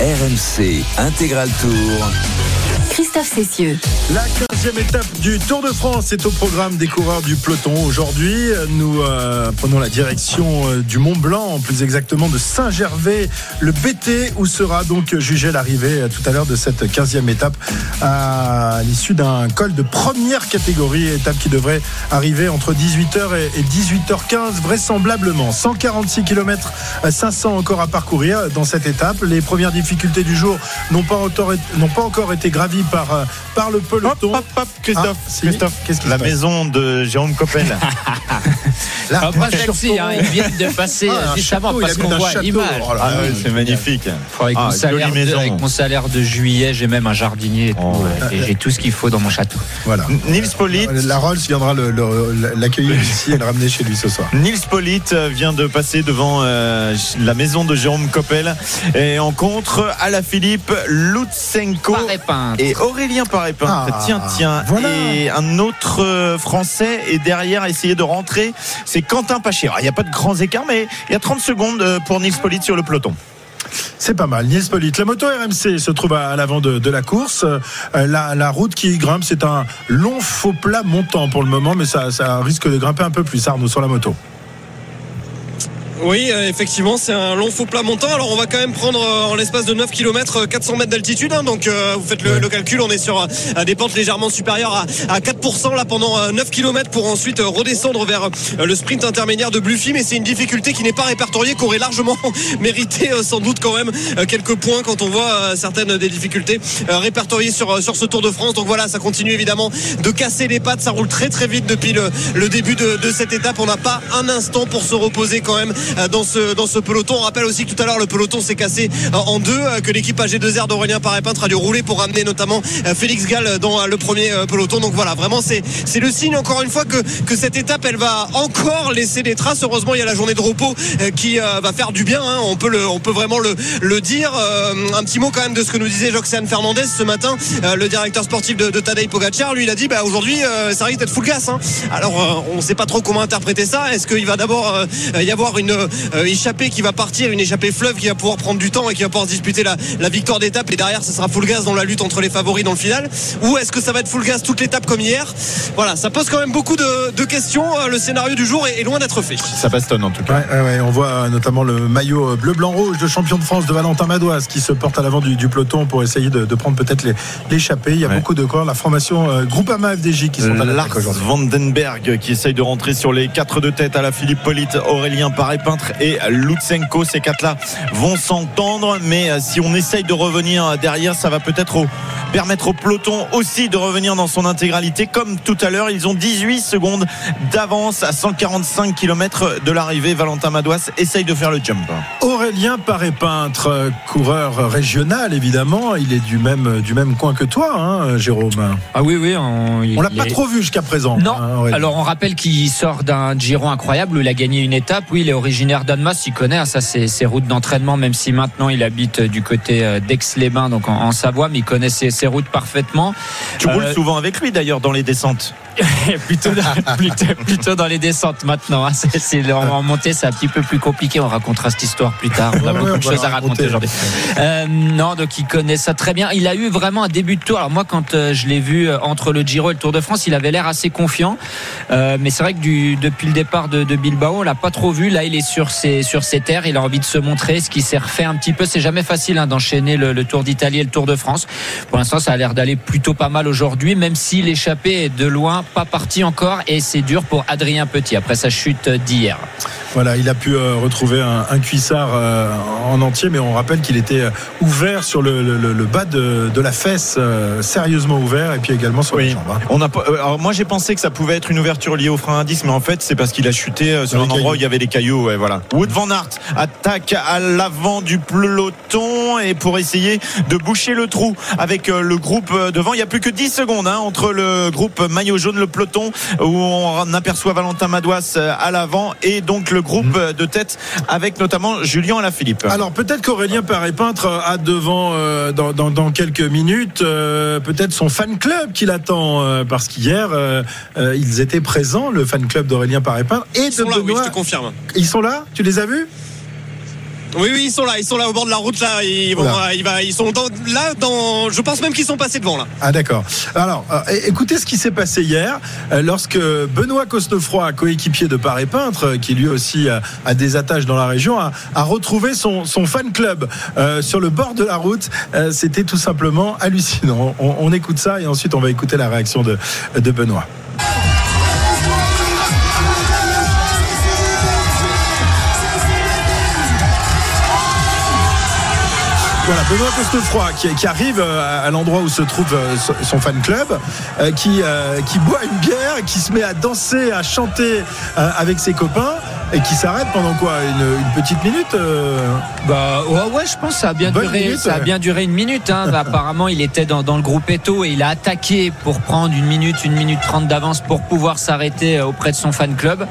RMC Intégral Tour. Christophe Cessieux. La 15e étape du Tour de France est au programme des coureurs du peloton. Aujourd'hui, nous euh, prenons la direction euh, du Mont Blanc, plus exactement de Saint-Gervais, le BT, où sera donc jugée l'arrivée euh, tout à l'heure de cette 15e étape à l'issue d'un col de première catégorie, étape qui devrait arriver entre 18h et 18h15 vraisemblablement. 146 km 500 encore à parcourir dans cette étape. Les premières difficultés du jour n'ont pas, pas encore été gravies par, euh, par le peloton. Hop, hop, hop, Christophe, Ah, si. Christophe, Qu'est-ce qui la se passe maison de Jérôme Coppel. Là, Ah, pas sexy, hein, ils viennent de passer Ah, juste château, il parce qu'on voit l'image. Oh ah c'est magnifique. Avec, Ah, mon salaire de, maison. avec mon salaire de juillet, j'ai même un jardinier et tout. Oh, ouais. Et j'ai tout ce qu'il faut dans mon château. Voilà. Nils Pollitt. La Rolls viendra le- le- l'accueillir ici et le ramener chez lui ce soir. Nils Pollitt vient de passer devant euh, la maison de Jérôme Coppel et en contre à la Philippe Lutsenko et Aurélien Paré-Peintre. Ah, tiens, tiens. voilà. Et un autre euh, Français est derrière à essayer de rentrer. C'est Quentin Paché. Alors, Il n'y a pas de grands écarts, mais il y a 30 secondes euh, pour Nils Pollitt sur le peloton. C'est pas mal. Niels Pollitt. La moto RMC se trouve à, à l'avant de, de la course. Euh, la, la route qui grimpe, c'est un long faux plat montant pour le moment, mais ça, ça risque de grimper un peu plus, Arnaud, sur la moto. Oui, euh, effectivement, c'est un long faux plat montant. Alors, on va quand même prendre euh, en l'espace de 9 km 400 mètres d'altitude. hein. donc, euh, vous faites le, calcul. On est sur euh, des pentes légèrement supérieures à, à 4% là pendant euh, 9 km pour ensuite euh, redescendre vers euh, le sprint intermédiaire de Bluffy. Mais c'est une difficulté qui n'est pas répertoriée, qui aurait largement mérité euh, sans doute quand même euh, quelques points quand on voit euh, certaines des difficultés euh, répertoriées sur, sur ce Tour de France. Donc voilà, ça continue évidemment de casser les pattes. Ça roule très très vite depuis le, le début de, de cette étape. On n'a pas un instant pour se reposer quand même dans ce, dans ce peloton. On rappelle aussi que tout à l'heure le peloton s'est cassé euh, en deux, euh, que l'équipe AG2R d'Aurélien Paré-Peintre a dû rouler pour ramener notamment euh, Félix Gall dans euh, le premier euh, peloton. Donc voilà, vraiment c'est c'est le signe encore une fois que, que cette étape elle va encore laisser des traces. Heureusement il y a la journée de repos euh, qui euh, va faire du bien. hein. On peut le, on peut vraiment le, le dire. Euh, un petit mot quand même de ce que nous disait Joxean Fernandez ce matin, euh, le directeur sportif de, de Tadej Pogacar. Lui il a dit bah aujourd'hui euh, ça risque d'être full gas. hein. Alors euh, on ne sait pas trop comment interpréter ça. Est-ce qu'il va d'abord euh, y avoir une euh, échappée qui va partir, une échappée fleuve qui va pouvoir prendre du temps et qui va pouvoir se disputer la, la victoire d'étape et derrière ce sera full gas dans la lutte entre les favoris dans le final ou est-ce que ça va être full gas toute l'étape comme hier? Voilà, ça pose quand même beaucoup de, de questions. Euh, Le scénario du jour est, est loin d'être fait. Ça bastonne en tout cas. Ouais, ouais, ouais, on voit euh, notamment le maillot bleu, blanc, rouge de champion de France de Valentin Madoise qui se porte à l'avant du, du peloton pour essayer de, de prendre peut-être l'échappée. Il y a Ouais. beaucoup de corps. La formation euh, Groupama FDJ qui sont à Lars. Vandenberg qui essaye de rentrer sur les quatre de tête à la Philippe Pollitt, Aurélien Paré-Peintre et Lutsenko. Ces quatre-là vont s'entendre, mais euh, si on essaye de revenir derrière, ça va peut-être permettre au peloton aussi de revenir dans son intégralité. Comme tout à l'heure, ils ont 18 secondes d'avance à 145 km de l'arrivée. Valentin Madouas essaye de faire le jump. Aurélien Paré-Peintre, coureur régional évidemment. Il est du même, du même coin que toi, hein, Jérôme. Ah oui, oui. On, On l'a pas est- trop vu jusqu'à présent. Non. hein. Alors on rappelle qu'il sort d'un Giro incroyable où il a gagné une étape. Oui, il est originaire d'Annemasse, il connaît hein, ça ses routes d'entraînement, même si maintenant il habite du côté euh, d'Aix-les-Bains, donc en, en Savoie, mais il connaît ses, ses routes parfaitement. Tu Euh, roules souvent avec lui d'ailleurs dans les descentes. plutôt, dans, plutôt, plutôt dans les descentes maintenant. hein. C'est, en, montée, c'est un petit peu plus compliqué. On racontera cette histoire plus tard. On a Ouais, beaucoup ouais, de choses à raconter raconter. aujourd'hui. Euh, non, donc il connaît ça très bien. Il a eu vraiment un début de tour. Alors moi, quand euh, je l'ai vu euh, entre le Giro et le Tour de France, il avait l'air assez confiant. Euh, mais c'est vrai que du, depuis le départ de, de Bilbao, on l'a pas trop vu. Là, il est sur ses sur ses terres. Il a envie de se montrer, ce qui s'est refait un petit peu. C'est jamais facile hein, d'enchaîner le, le Tour d'Italie et le Tour de France. Pour l'instant, ça a l'air d'aller plutôt pas mal aujourd'hui, même si l'échappée est de loin pas partie encore et c'est dur pour Adrien Petit après sa chute d'hier. Voilà, il a pu euh, retrouver un, un cuissard euh, en entier, mais on rappelle qu'il était euh, ouvert sur le, le- bas de, de la fesse, euh, sérieusement ouvert, et puis également sur les jambes. hein. On a pas- alors moi j'ai pensé que ça pouvait être une ouverture liée au frein à disque, mais en fait c'est parce qu'il a chuté euh, sur un endroit où il y avait des cailloux. Ouais, voilà. Wood van Aert attaque à l'avant du peloton et pour essayer de boucher le trou avec euh, le groupe euh, devant. Il y a plus que 10 secondes hein, entre le groupe maillot jaune, le peloton où on aperçoit Valentin Madouas euh, à l'avant et donc le groupe euh, de tête avec notamment Julien Alaphilippe. Alors peut-être qu'Aurélien Paré-Peintre a devant, euh, dans, dans- dans quelques minutes, euh, peut-être son fan club qui l'attend, euh, parce qu'hier, euh, euh, ils étaient présents, le fan club d'Aurélien Paré-Peintre et Ils de sont là, oui, Benoît. je te confirme. Ils sont là Tu les as vus Oui, oui, ils sont là, ils sont là au bord de la route là. Ils, vont, euh, il va, ils sont dans, là dans. Je pense même qu'ils sont passés devant là. Ah d'accord. Alors, euh, écoutez ce qui s'est passé hier euh, lorsque Benoît Cosnefroy, coéquipier de Paré Peintre, euh, qui lui aussi a, des attaches dans la région, a, a retrouvé son, son fan club sur le bord de la route. C'était tout simplement hallucinant. On, on écoute ça et ensuite on va écouter la réaction de, de Benoît. Voilà, Benoît Costefroy qui, qui arrive euh, à l'endroit où se trouve euh, son- fan club, euh, qui, qui boit une bière, qui se met à danser, à chanter avec ses copains et qui s'arrête pendant quoi une, une petite minute euh, Bah ouais, ouais, je pense que ça a bien Bonne duré. minute, ça a bien duré une minute. Hein. Bah, apparemment, il était dans, dans le groupe Eto et il a attaqué pour prendre une minute, une minute trente d'avance pour pouvoir s'arrêter euh, auprès de son fan club.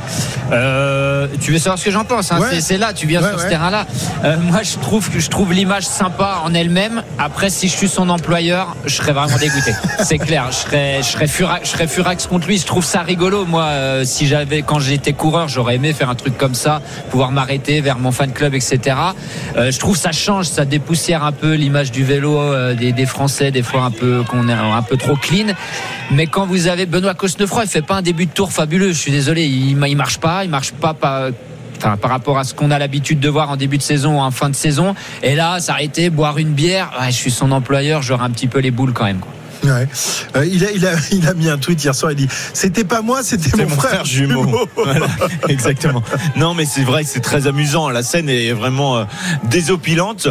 Euh, tu veux savoir ce que j'en pense hein? Ouais. C'est- là, tu viens sur ce terrain-là. Euh, moi, je trouve que je trouve l'image sympa en elle-même. Après, si je suis son employeur, je serais vraiment dégoûté. C'est clair. Je serais, je serais furax, je serais furax contre lui. Je trouve ça rigolo. Moi, si j'avais, quand j'étais coureur, j'aurais aimé faire un truc comme ça, pouvoir m'arrêter vers mon fan club, etc. Euh, je trouve ça change, ça dépoussière un peu l'image du vélo euh, des, Français, des fois un peu qu'on est un peu trop clean. Mais quand vous avez Benoît Cosnefroy, il fait pas un début de tour fabuleux. Je suis désolé, il, il marche pas, il marche pas, pas Enfin, par rapport à ce qu'on a l'habitude de voir en début de saison ou en fin de saison. Et là, s'arrêter, boire une bière, je suis son employeur, j'aurais un petit peu les boules quand même. Ouais. Euh, il, a, il, a, il a mis un tweet hier soir, il dit C'était pas moi, c'était C'est mon, frère, jumeau. Voilà, exactement. Non, mais c'est vrai que c'est très amusant. La scène est vraiment euh, désopilante.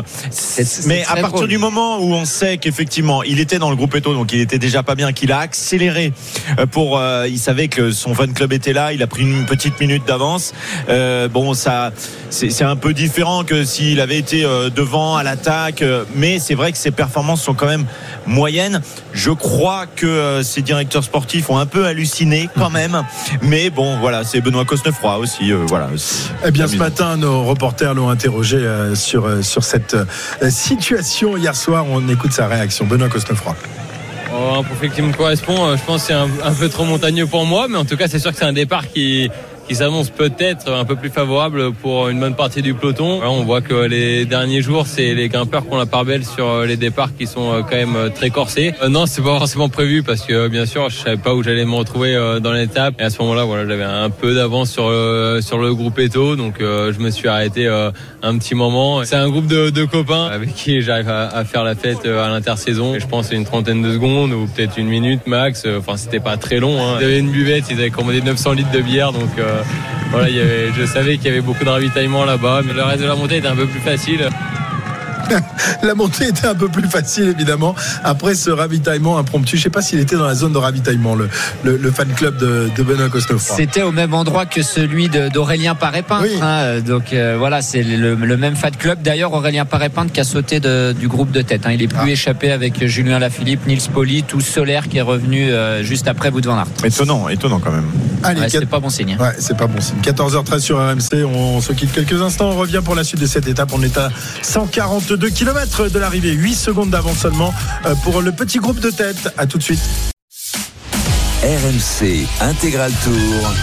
mais à partir drôle. du moment où on sait qu'effectivement, il était dans le groupe Eto, donc il était déjà pas bien, qu'il a accéléré euh, pour, euh, il savait que son fan club était là, il a pris une petite minute d'avance. Euh, bon, ça, c'est c'est un peu différent que s'il avait été euh, devant à l'attaque, euh, mais c'est vrai que ses performances sont quand même moyennes. Je crois que euh, ces directeurs sportifs ont un peu halluciné quand même, mais bon, voilà, c'est Benoît Cosnefroy aussi, euh, voilà. Eh bien, ce matin, nos reporters l'ont interrogé euh, sur, euh, sur cette euh, situation hier soir. On écoute sa réaction. Benoît Cosnefroy. Oh, un profil qui me correspond, je pense que c'est un, un peu trop montagneux pour moi, mais en tout cas c'est sûr que c'est un départ qui, qui s'annonce peut-être un peu plus favorable pour une bonne partie du peloton. On voit que les derniers jours, c'est les grimpeurs qui ont la part belle sur euh, les départs qui sont euh, quand même euh, très corsés. Non, c'est pas forcément prévu parce que bien sûr, je savais pas où j'allais me retrouver dans l'étape. Et à ce moment-là, voilà, j'avais un peu d'avance sur le, sur le groupe Eto, donc je me suis arrêté un petit moment. C'est un groupe de, de copains avec qui j'arrive à, à faire la fête à l'intersaison. Je pense une trentaine de secondes ou peut-être une minute max. Enfin, c'était pas très long. Hein. Ils avaient une buvette, ils avaient commandé 900 litres de bière, donc euh, voilà, y avait, je savais qu'il y avait beaucoup de ravitaillement là-bas, mais le reste de la montée était un peu plus facile. La montée était un peu plus facile, évidemment, après ce ravitaillement impromptu. Je sais pas s'il était dans la zone de ravitaillement, le, le, le fan club de, de Benoît Cosnefroy. C'était au même endroit que celui d'Aurélien Paré-Peintre. Oui. hein, donc euh, voilà, c'est le, le même fan club. D'ailleurs, Aurélien Paré-Peintre qui a sauté de- du groupe de tête. hein. Il est plus Ah. échappé avec Julien Lafilippe, Nils Poli, tout Solaire qui est revenu euh, juste après Wout van Aert. Étonnant, étonnant quand même. Allez, Ouais, quatre- c'est pas bon signe. Ouais, c'est pas bon signe. 14h13 sur RMC, on se quitte quelques instants, on revient pour la suite de cette étape. On est à 142 km de l'arrivée, 8 secondes d'avance seulement euh, pour le petit groupe de tête. À tout de suite. RMC Intégral Tour.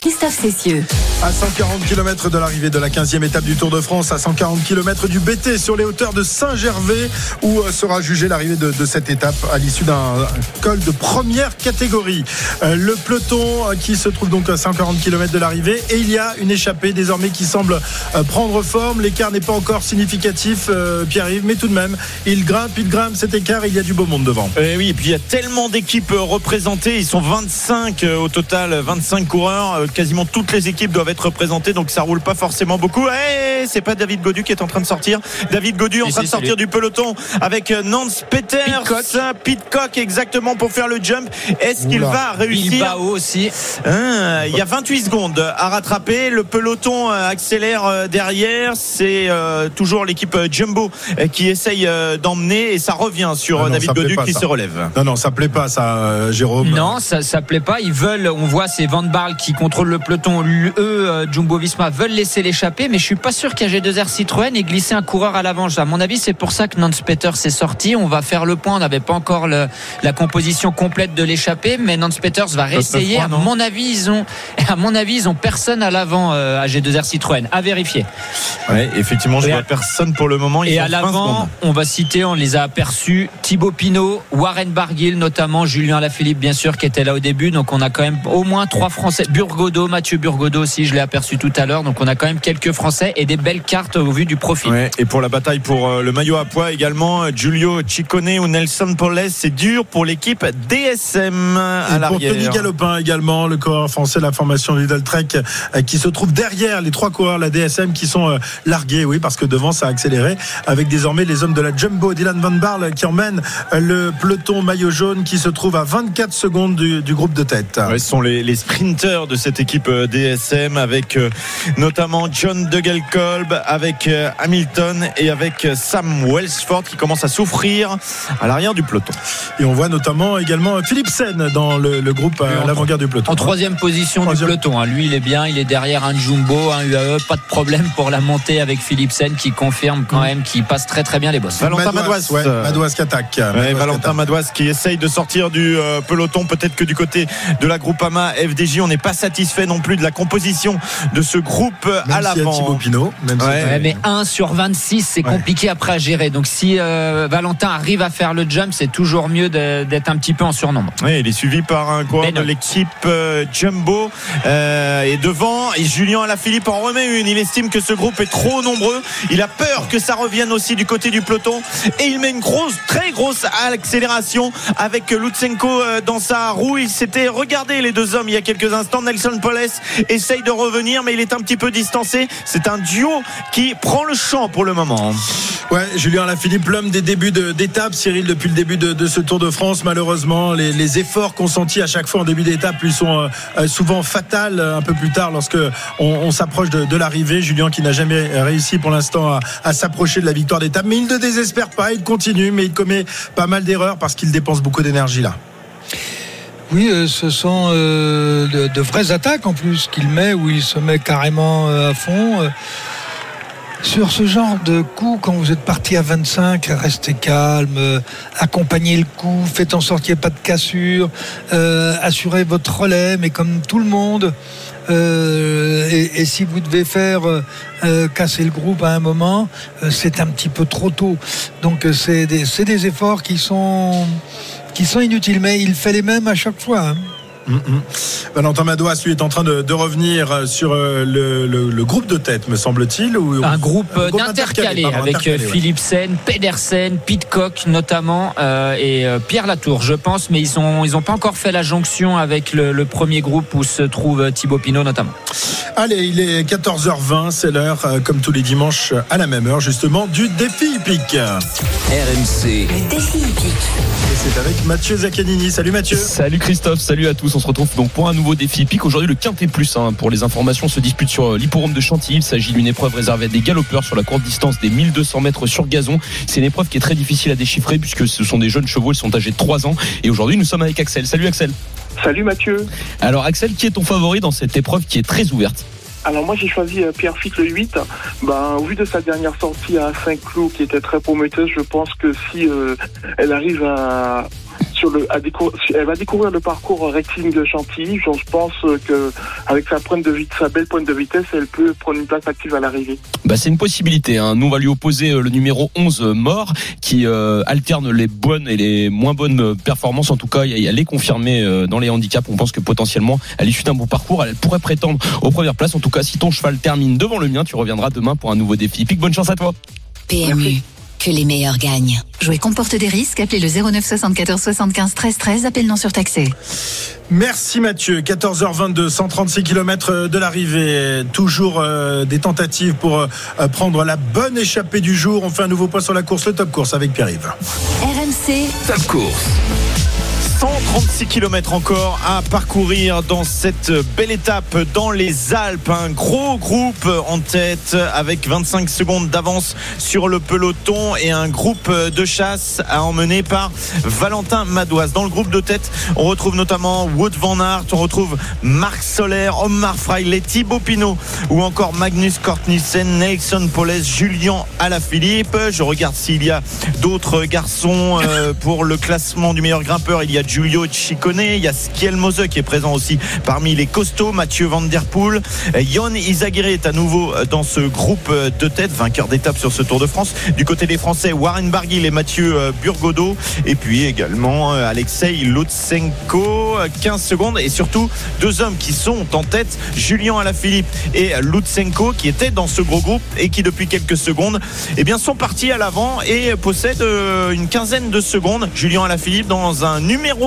Christophe Cessieux. À 140 km de l'arrivée de la 15e étape du Tour de France, à 140 km du BT sur les hauteurs de Saint-Gervais, où euh, sera jugée l'arrivée de, cette étape à l'issue d'un col de première catégorie. Euh, le peloton euh, qui se trouve donc à 140 km de l'arrivée, et il y a une échappée désormais qui semble euh, prendre forme. L'écart n'est pas encore significatif, euh, Pierre-Yves, mais tout de même, il grimpe, il grimpe cet écart, il y a du beau monde devant. Eh oui, et puis il y a tellement d'équipes euh, représentées. Ils sont 25 euh, au total, 25 coureurs. Euh, Quasiment toutes les équipes doivent être représentées, donc ça roule pas forcément beaucoup. Eh, c'est pas David Godu qui est en train de sortir. David Godu en train si, de c'est sortir du peloton avec euh, Nance Peters, Pitcock. Pitcock exactement pour faire le jump. Est-ce qu'il va réussir Bilbao aussi. Hein, Il y a 28 secondes à rattraper. Le peloton euh, accélère euh, derrière. C'est euh, toujours l'équipe Jumbo qui essaye euh, d'emmener et ça revient sur Ah non, David Godu qui ça. se relève. Non, non, ça plaît pas, ça, Jérôme. Non, ça, ça plaît pas. Ils veulent, on voit ces Van Barle qui contrôlent le peloton. Eux euh, Jumbo Visma, veulent laisser l'échapper, mais je suis pas sûr qu'AG2R Citroën ait glissé un coureur à l'avant. À mon avis, c'est pour ça que Nance Peters s'est sorti. On va faire le point. On n'avait pas encore le- la composition complète de l'échappée, mais Nance Peters va réessayer. À mon avis, ils ont, à mon avis, ils ont personne à l'avant euh, AG2R Citroën. À vérifier. Ouais, effectivement, je vois à- personne pour le moment. Ils Et à 20 l'avant, on va citer, on les a aperçus, Thibaut Pinot, Warren Barguil notamment, Julien Lafilippe bien sûr qui était là au début. Donc on a quand même au moins trois Français. Burgodo, Mathieu Burgodo aussi, je l'ai aperçu tout à l'heure. Donc on a quand même quelques Français et des belles cartes au vu du profil. Ouais, et pour la bataille pour euh, le maillot à poids également, Giulio Ciccone ou Nelson Poles, c'est dur pour l'équipe DSM à Et pour Tony. Galopin également, le coureur français de la formation Lidl Trek euh, qui se trouve derrière les trois coureurs de la DSM qui sont euh, largués, oui, parce que devant ça a accéléré avec désormais les hommes de la Jumbo, Dylan Van Barle qui emmène le peloton maillot jaune qui se trouve à 24 secondes du, du groupe de tête. Ouais, ce sont les, les sprinters de cette équipe DSM avec euh, notamment John Degelkolb, avec euh, Hamilton et avec euh, Sam Wellsford qui commence à souffrir à l'arrière du peloton. Et on voit notamment également Philipsen dans le, le groupe à l'avant-garde du peloton. En troisième position Troisième. du peloton. hein. Lui, il est bien, il est derrière un Jumbo, un UAE. Pas de problème pour la montée avec Philipsen qui confirme quand même qu'il passe très très bien les bosses. Valentin Madouas. ouais, Madouas qui attaque. Ouais, Madouas qui Valentin attaque. Madouas qui essaye de sortir du peloton. Peut-être que du côté de la Groupama FDJ, on n'est pas satisfait non plus de la composition de ce groupe Même à l'avant. Pinot, même Ouais. si- Ouais, mais 1 sur 26, c'est Ouais. compliqué après à gérer. Donc si euh, Valentin arrive à faire le jump, c'est toujours mieux de- d'être un petit peu en surnombre. Oui, il est suivi par un coureur de Benoît. l'équipe euh, Jumbo euh, et devant et Julien Alaphilippe en remet une. Il estime que ce groupe est trop nombreux. Il a peur que ça revienne aussi du côté du peloton et il met une grosse, très grosse accélération avec Lutsenko euh, dans sa roue. Il s'était regardé les deux hommes il y a quelques instants. Nelson Poles essaye de revenir mais il est un petit peu distancé. C'est un duo qui prend le champ pour le moment. Ouais, Julien Alaphilippe, l'homme des débuts d'étape, Cyril, depuis le début de, ce Tour de France, malheureusement, les, efforts consentis à chaque fois en début d'étape lui sont euh, euh, souvent fatals euh, un peu plus tard lorsque on, s'approche de, de l'arrivée. Julien qui n'a jamais réussi pour l'instant à, à s'approcher de la victoire d'étape, mais il ne désespère pas, il continue, mais il commet pas mal d'erreurs parce qu'il dépense beaucoup d'énergie là. Oui, euh, ce sont euh, de, vraies attaques en plus qu'il met, où il se met carrément euh, à fond. Sur ce genre de coup, quand vous êtes parti à 25, restez calme, accompagnez le coup, faites en sorte qu'il n'y ait pas de cassure, assurez votre relais, mais comme tout le monde. et, si vous devez faire casser le groupe à un moment, c'est un petit peu trop tôt. Donc c'est des efforts qui sont qui sont inutiles, mais il fait les mêmes à chaque fois. hein. Valentin Madouas, lui, est en train de, de revenir euh, sur euh, le, le- le groupe de tête, me semble-t-il. Ou, Un groupe Un groupe d'intercalés pardon, avec intercalé, ouais. Philipsen, Pedersen, Pitcock notamment euh, et euh, Pierre Latour, je pense, mais ils ont ils ont pas encore fait la jonction avec le, le premier groupe où se trouve euh, Thibaut Pinot notamment. Allez, il est 14h20, c'est l'heure, euh, comme tous les dimanches, à la même heure, justement, du défi hippique. Et RMC, Défi hippique. c'est avec Mathieu Zaccanini. Salut Mathieu. Salut Christophe, salut à tous. On se retrouve donc pour un nouveau défi hippique. Aujourd'hui, le Quintet Plus, hein, pour les informations, se dispute sur euh, l'hipporome de Chantilly. Il s'agit d'une épreuve réservée à des galopeurs sur la courte distance des 1200 mètres sur gazon. C'est une épreuve qui est très difficile à déchiffrer puisque ce sont des jeunes chevaux. Ils sont âgés de 3 ans. Et aujourd'hui, nous sommes avec Axel. Salut Axel. Salut Mathieu. Alors Axel, qui est ton favori dans cette épreuve qui est très ouverte? Alors moi j'ai choisi euh, Pierre Fitt le 8. Ben, au vu de sa dernière sortie à Saint-Cloud qui était très prometteuse, je pense que si euh, elle arrive à sur le à décou- si elle va découvrir le parcours rectiligne de Chantilly, je pense que avec sa pointe de vitesse, sa belle pointe de vitesse, elle peut prendre une place active à l'arrivée. bah, c'est une possibilité. Hein. Nous, on va lui opposer euh, le numéro 11, euh, Mort, qui euh, alterne les bonnes et les moins bonnes performances. En tout cas, il y a- elle est confirmée dans les handicaps. On pense que potentiellement, à l'issue d'un bon parcours, elle pourrait prétendre aux premières places. En tout cas, si ton cheval termine devant le mien, tu reviendras demain pour un nouveau défi. Pique, bonne chance à toi. PMU. Que les meilleurs gagnent. Jouer comporte des risques. Appelez le 09 74 75 13 13. Appel non surtaxé. Merci Mathieu. 14h22, 136 km de l'arrivée. Toujours euh, des tentatives pour euh, prendre la bonne échappée du jour. On fait un nouveau point sur la course, le top course avec Pierre-Yves. RMC, Top Course. 136 km encore à parcourir dans cette belle étape dans les Alpes. Un gros groupe en tête avec 25 secondes d'avance sur le peloton et un groupe de chasse à emmener par Valentin Madoise. Dans le groupe de tête, on retrouve notamment Wood Van Aert, on retrouve Marc Soler, Omar Fraile, Thibaut Pinot ou encore Magnus Kortnissen, Nelson Poles, Julien Alaphilippe. Je regarde s'il y a d'autres garçons euh, pour le classement du meilleur grimpeur. Giulio Ciccone, il y a qui est présent aussi parmi les costauds, Mathieu Van Der Poel. Yon Izagirre est à nouveau dans ce groupe de tête, vainqueur d'étape sur ce Tour de France. Du côté des Français, Warren Barguil et Mathieu Burgodeau. Et puis également Alexei Lutsenko, 15 secondes. Et surtout, deux hommes qui sont en tête, Julien Alaphilippe et Lutsenko, qui étaient dans ce gros groupe et qui depuis quelques secondes eh bien, sont partis à l'avant et possèdent une quinzaine de secondes. Julien Alaphilippe dans un numéro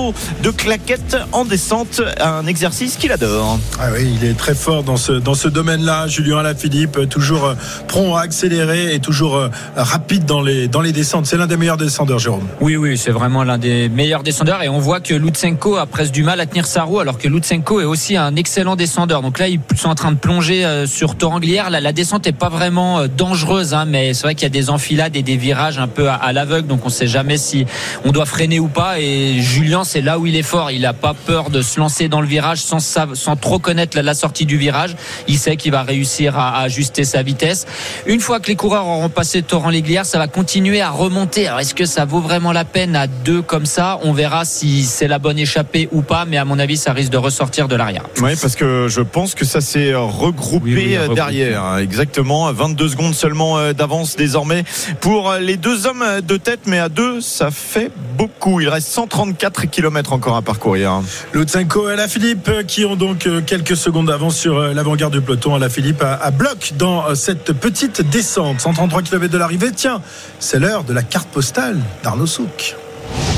de claquette en descente, un exercice qu'il adore. Ah oui, il est très fort dans ce, dans ce domaine-là, Julien Alaphilippe, toujours prompt à accélérer et toujours rapide dans les, dans les descentes. C'est l'un des meilleurs descendeurs, Jérôme. Oui, oui, c'est vraiment l'un des meilleurs descendeurs et on voit que Lutsenko a presque du mal à tenir sa roue alors que Lutsenko est aussi un excellent descendeur. Donc là, ils sont en train de plonger sur Toranglière. La, la descente est pas vraiment dangereuse, hein, mais c'est vrai qu'il y a des enfilades et des virages un peu à, à l'aveugle, donc on sait jamais si on doit freiner ou pas. Et Julien, c'est là où il est fort. Il n'a pas peur de se lancer dans le virage sans, sans trop connaître la, la, sortie du virage. Il sait qu'il va réussir à, à, ajuster sa vitesse. Une fois que les coureurs auront passé Torrent-Léglière, ça va continuer à remonter. Alors est-ce que ça vaut vraiment la peine à deux comme ça? On verra si c'est la bonne échappée ou pas, mais à mon avis, ça risque de ressortir de l'arrière. Oui, parce que je pense que ça s'est regroupé oui, oui, derrière. Regroupé. Exactement, 22 secondes seulement d'avance désormais pour les deux hommes de tête, mais à deux, ça fait beaucoup. Il reste 134 km encore à parcourir. Lutsenko et Alaphilippe qui ont donc quelques secondes d'avance sur l'avant-garde du peloton. Alaphilippe à, à bloc dans cette petite descente. 133 km de l'arrivée. Tiens, c'est l'heure de la carte postale d'Arnaud Souk.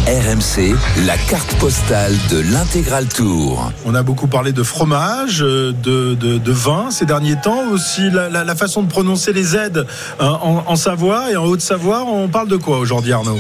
RMC, la carte postale de l'intégral tour. On a beaucoup parlé de fromage, de, de, de vin ces derniers temps, aussi la, la, la, façon de prononcer les Z en, en Savoie et en Haute-Savoie. On parle de quoi aujourd'hui Arnaud?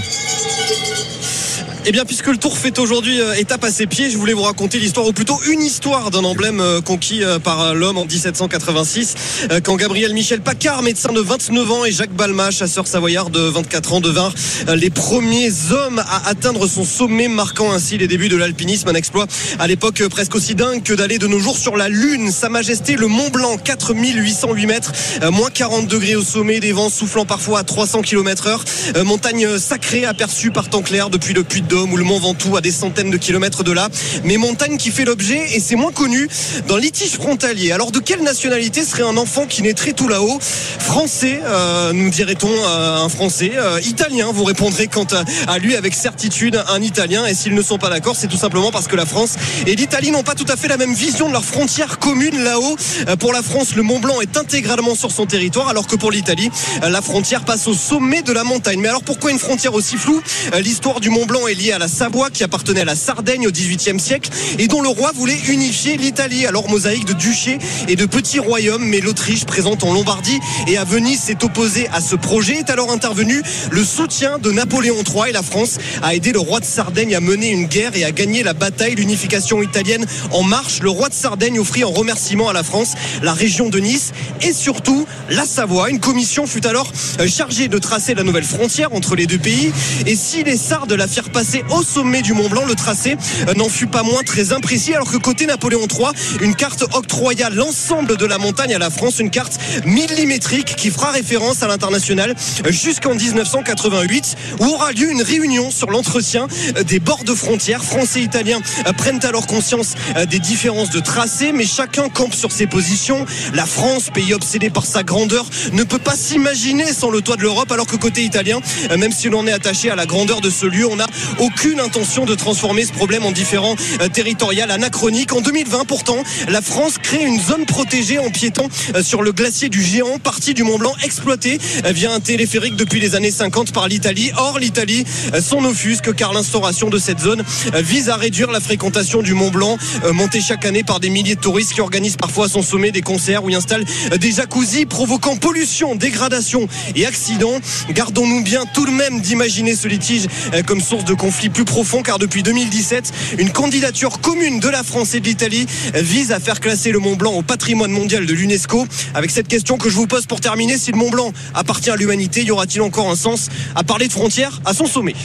Eh bien, puisque le Tour fait aujourd'hui euh, étape à ses pieds, je voulais vous raconter l'histoire, ou plutôt une histoire d'un emblème euh, conquis euh, par l'homme en 1786, quand Gabriel Michel Paccard, médecin de 29 ans, et Jacques Balma, chasseur savoyard de 24 ans, devinrent les premiers hommes à atteindre son sommet, marquant ainsi les débuts de l'alpinisme, un exploit à l'époque presque aussi dingue que d'aller de nos jours sur la Lune. Sa Majesté, le Mont Blanc, 4808 mètres, moins 40 degrés au sommet, des vents soufflant parfois à 300 km heure, montagne sacrée aperçue par temps clair depuis le puits de ou le Mont Ventoux à des centaines de kilomètres de là, mais montagne qui fait l'objet, et c'est moins connu, d'un litige frontalier. Alors de quelle nationalité serait un enfant qui naîtrait tout là-haut? Français, euh, nous dirait-on euh, un Français, euh, italien, vous répondrez quant à, lui avec certitude un Italien, et s'ils ne sont pas d'accord, c'est tout simplement parce que la France et l'Italie n'ont pas tout à fait la même vision de leur frontière commune là-haut. pour la France, le Mont Blanc est intégralement sur son territoire, alors que pour l'Italie, la frontière passe au sommet de la montagne. Mais alors pourquoi une frontière aussi floue? L'histoire du Mont Blanc est à la Savoie qui appartenait à la Sardaigne au XVIIIe siècle et dont le roi voulait unifier l'Italie. Alors mosaïque de duchés et de petits royaumes, mais l'Autriche présente en Lombardie et à Venise s'est opposée à ce projet. Est alors intervenu le soutien de Napoléon III et la France a aidé le roi de Sardaigne à mener une guerre et à gagner la bataille. L'unification italienne en marche. Le roi de Sardaigne offrit en remerciement à la France la région de Nice et surtout la Savoie. Une commission fut alors chargée de tracer la nouvelle frontière entre les deux pays. Et si les Sardes la firent passer au sommet du Mont Blanc, le tracé n'en fut pas moins très imprécis. Alors que côté Napoléon III, une carte octroya l'ensemble de la montagne à la France, une carte millimétrique qui fera référence à l'international jusqu'en 1988, où aura lieu une réunion sur l'entretien des bords de frontières. Français et Italiens prennent alors conscience des différences de tracé, mais chacun campe sur ses positions. La France, pays obsédé par sa grandeur, ne peut pas s'imaginer sans le toit de l'Europe, alors que côté italien, même si l'on est attaché à la grandeur de ce lieu, on n'a aucune intention de transformer ce problème en différent euh, territorial anachronique. En 2020, pourtant, la France crée une zone protégée en piétant euh, sur le glacier du Géant, partie du Mont Blanc exploité euh, via un téléphérique depuis les années 50 par l'Italie. Or, l'Italie s'en offusque car l'instauration de cette zone vise à réduire la fréquentation du Mont Blanc, montée chaque année par des milliers de touristes qui organisent parfois à son sommet des concerts où ils installent des jacuzzis, provoquant pollution, dégradation et accidents. Gardons-nous bien tout de même d'imaginer ce litige comme source de conflit plus profond car depuis 2017, une candidature commune de la France et de l'Italie vise à faire classer le Mont Blanc au patrimoine mondial de l'UNESCO. Avec cette question que je vous pose pour terminer, si le Mont Blanc appartient à l'humanité, y aura-t-il encore un sens à parler de frontières à son sommet?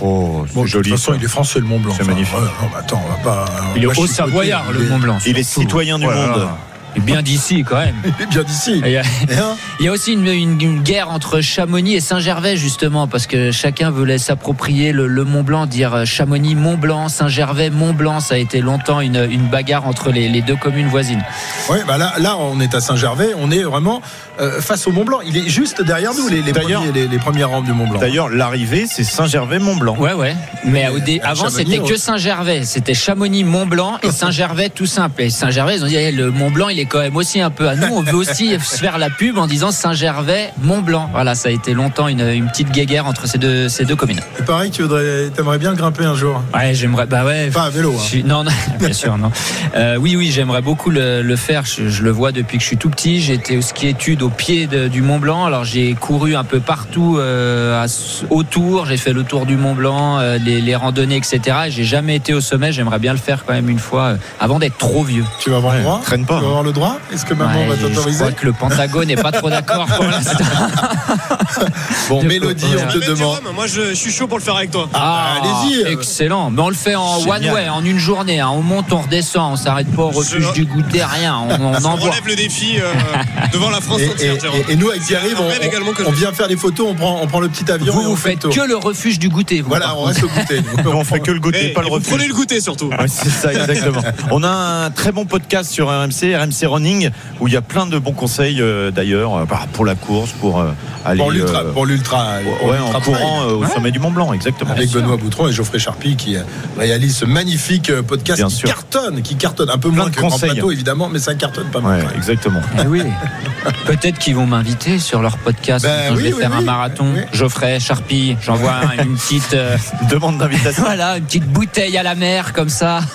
Oh, Bon, c'est de joli. toute façon, ça. il est français le Mont Blanc. C'est Enfin, magnifique. ouais, non, mais attends, on va pas. Il est haut savoyard, Il le est- Mont Blanc. Il est citoyen du Voilà. monde. Bien d'ici quand même. Il est bien d'ici. Il y a- Et hein Il y a aussi une, une- une guerre entre Chamonix et Saint-Gervais justement parce que chacun voulait s'approprier le, le Mont Blanc, dire euh, Chamonix, Mont Blanc, Saint-Gervais, Mont Blanc. Ça a été longtemps une, une bagarre entre les, les deux communes voisines. Ouais, bah là, là, on est à Saint-Gervais, on est vraiment euh, face au Mont Blanc. Il est juste derrière nous, les, les, D'ailleurs- premiers, les, les premières rampes du Mont Blanc. D'ailleurs, l'arrivée, c'est Saint-Gervais-Mont-Blanc. Ouais, ouais. Mais dé- à avant, Chamonix, c'était que Saint-Gervais. C'était Chamonix, Mont Blanc et Saint-Gervais tout simple. Et Saint-Gervais, ils ont dit eh, le Mont Blanc, il est quand même aussi un peu à nous. On veut aussi se faire la pub en disant Saint-Gervais, Mont Blanc. Voilà, ça a été longtemps une, une petite guéguerre entre ces deux, ces deux communes. C'est pareil, tu voudrais, aimerais bien grimper un jour. Ouais, j'aimerais. Bah ouais. Pas à vélo. Hein. suis- Non, non, bien sûr, non. Euh, oui, oui, j'aimerais beaucoup le, le faire. Je, je le vois depuis que je suis tout petit. J'étais au ski études au pied de- du Mont Blanc. Alors j'ai couru un peu partout euh, à- autour. J'ai fait le tour du Mont Blanc, euh, les, les randonnées, etc. Et J'ai jamais été au sommet. J'aimerais bien le faire quand même une fois euh, avant d'être trop vieux. Tu vas avoir le droit traîne pas, Tu vas hein. avoir le droit Est-ce que maman Ouais, va je t'autoriser crois que le Pentagone n'est pas trop d'accord pour l'instant. Bon, de- Mélodie, on te demande. Jérôme, Moi, je, je suis chaud pour le faire avec toi. Ah, allez-y. Excellent. Mais on le fait en Génial. one way, en une journée. hein. On monte, on redescend. On s'arrête pas au refuge Je- du goûter, rien. On, on On envoie. relève le défi euh, devant la France Et, entière, et- Jérôme. et- et nous, avec Thierry, Je on, on je- vient faire les photos, on prend, on prend le petit avion Vous, et on vous faites que le refuge du goûter. vous, Voilà, on reste au goûter. On fait que le goûter, Eh, pas le refuge. prenez le goûter surtout. C'est ça, exactement. On a un très bon podcast sur RMC, RMC Running, où il y a plein de bons conseils euh, d'ailleurs euh, bah, pour la course, pour euh, aller Pour l'ultra, euh, pour l'ultra, pour ouais, l'ultra en courant euh, au sommet du Mont Blanc, exactement. Avec Benoît Boutron et Geoffrey Charpie qui euh, réalise ce magnifique podcast Bien qui sûr. cartonne, qui cartonne un peu Plein moins que Grand conseils. Plateau évidemment, mais ça cartonne pas mal. Ouais, exactement. Eh oui. Peut-être qu'ils vont m'inviter sur leur podcast Ben quand oui, je vais oui, faire un marathon. Oui. Geoffrey, Charpie, j'envoie un- une petite, euh, Demande d'invitation. voilà, une petite bouteille à la mer comme ça.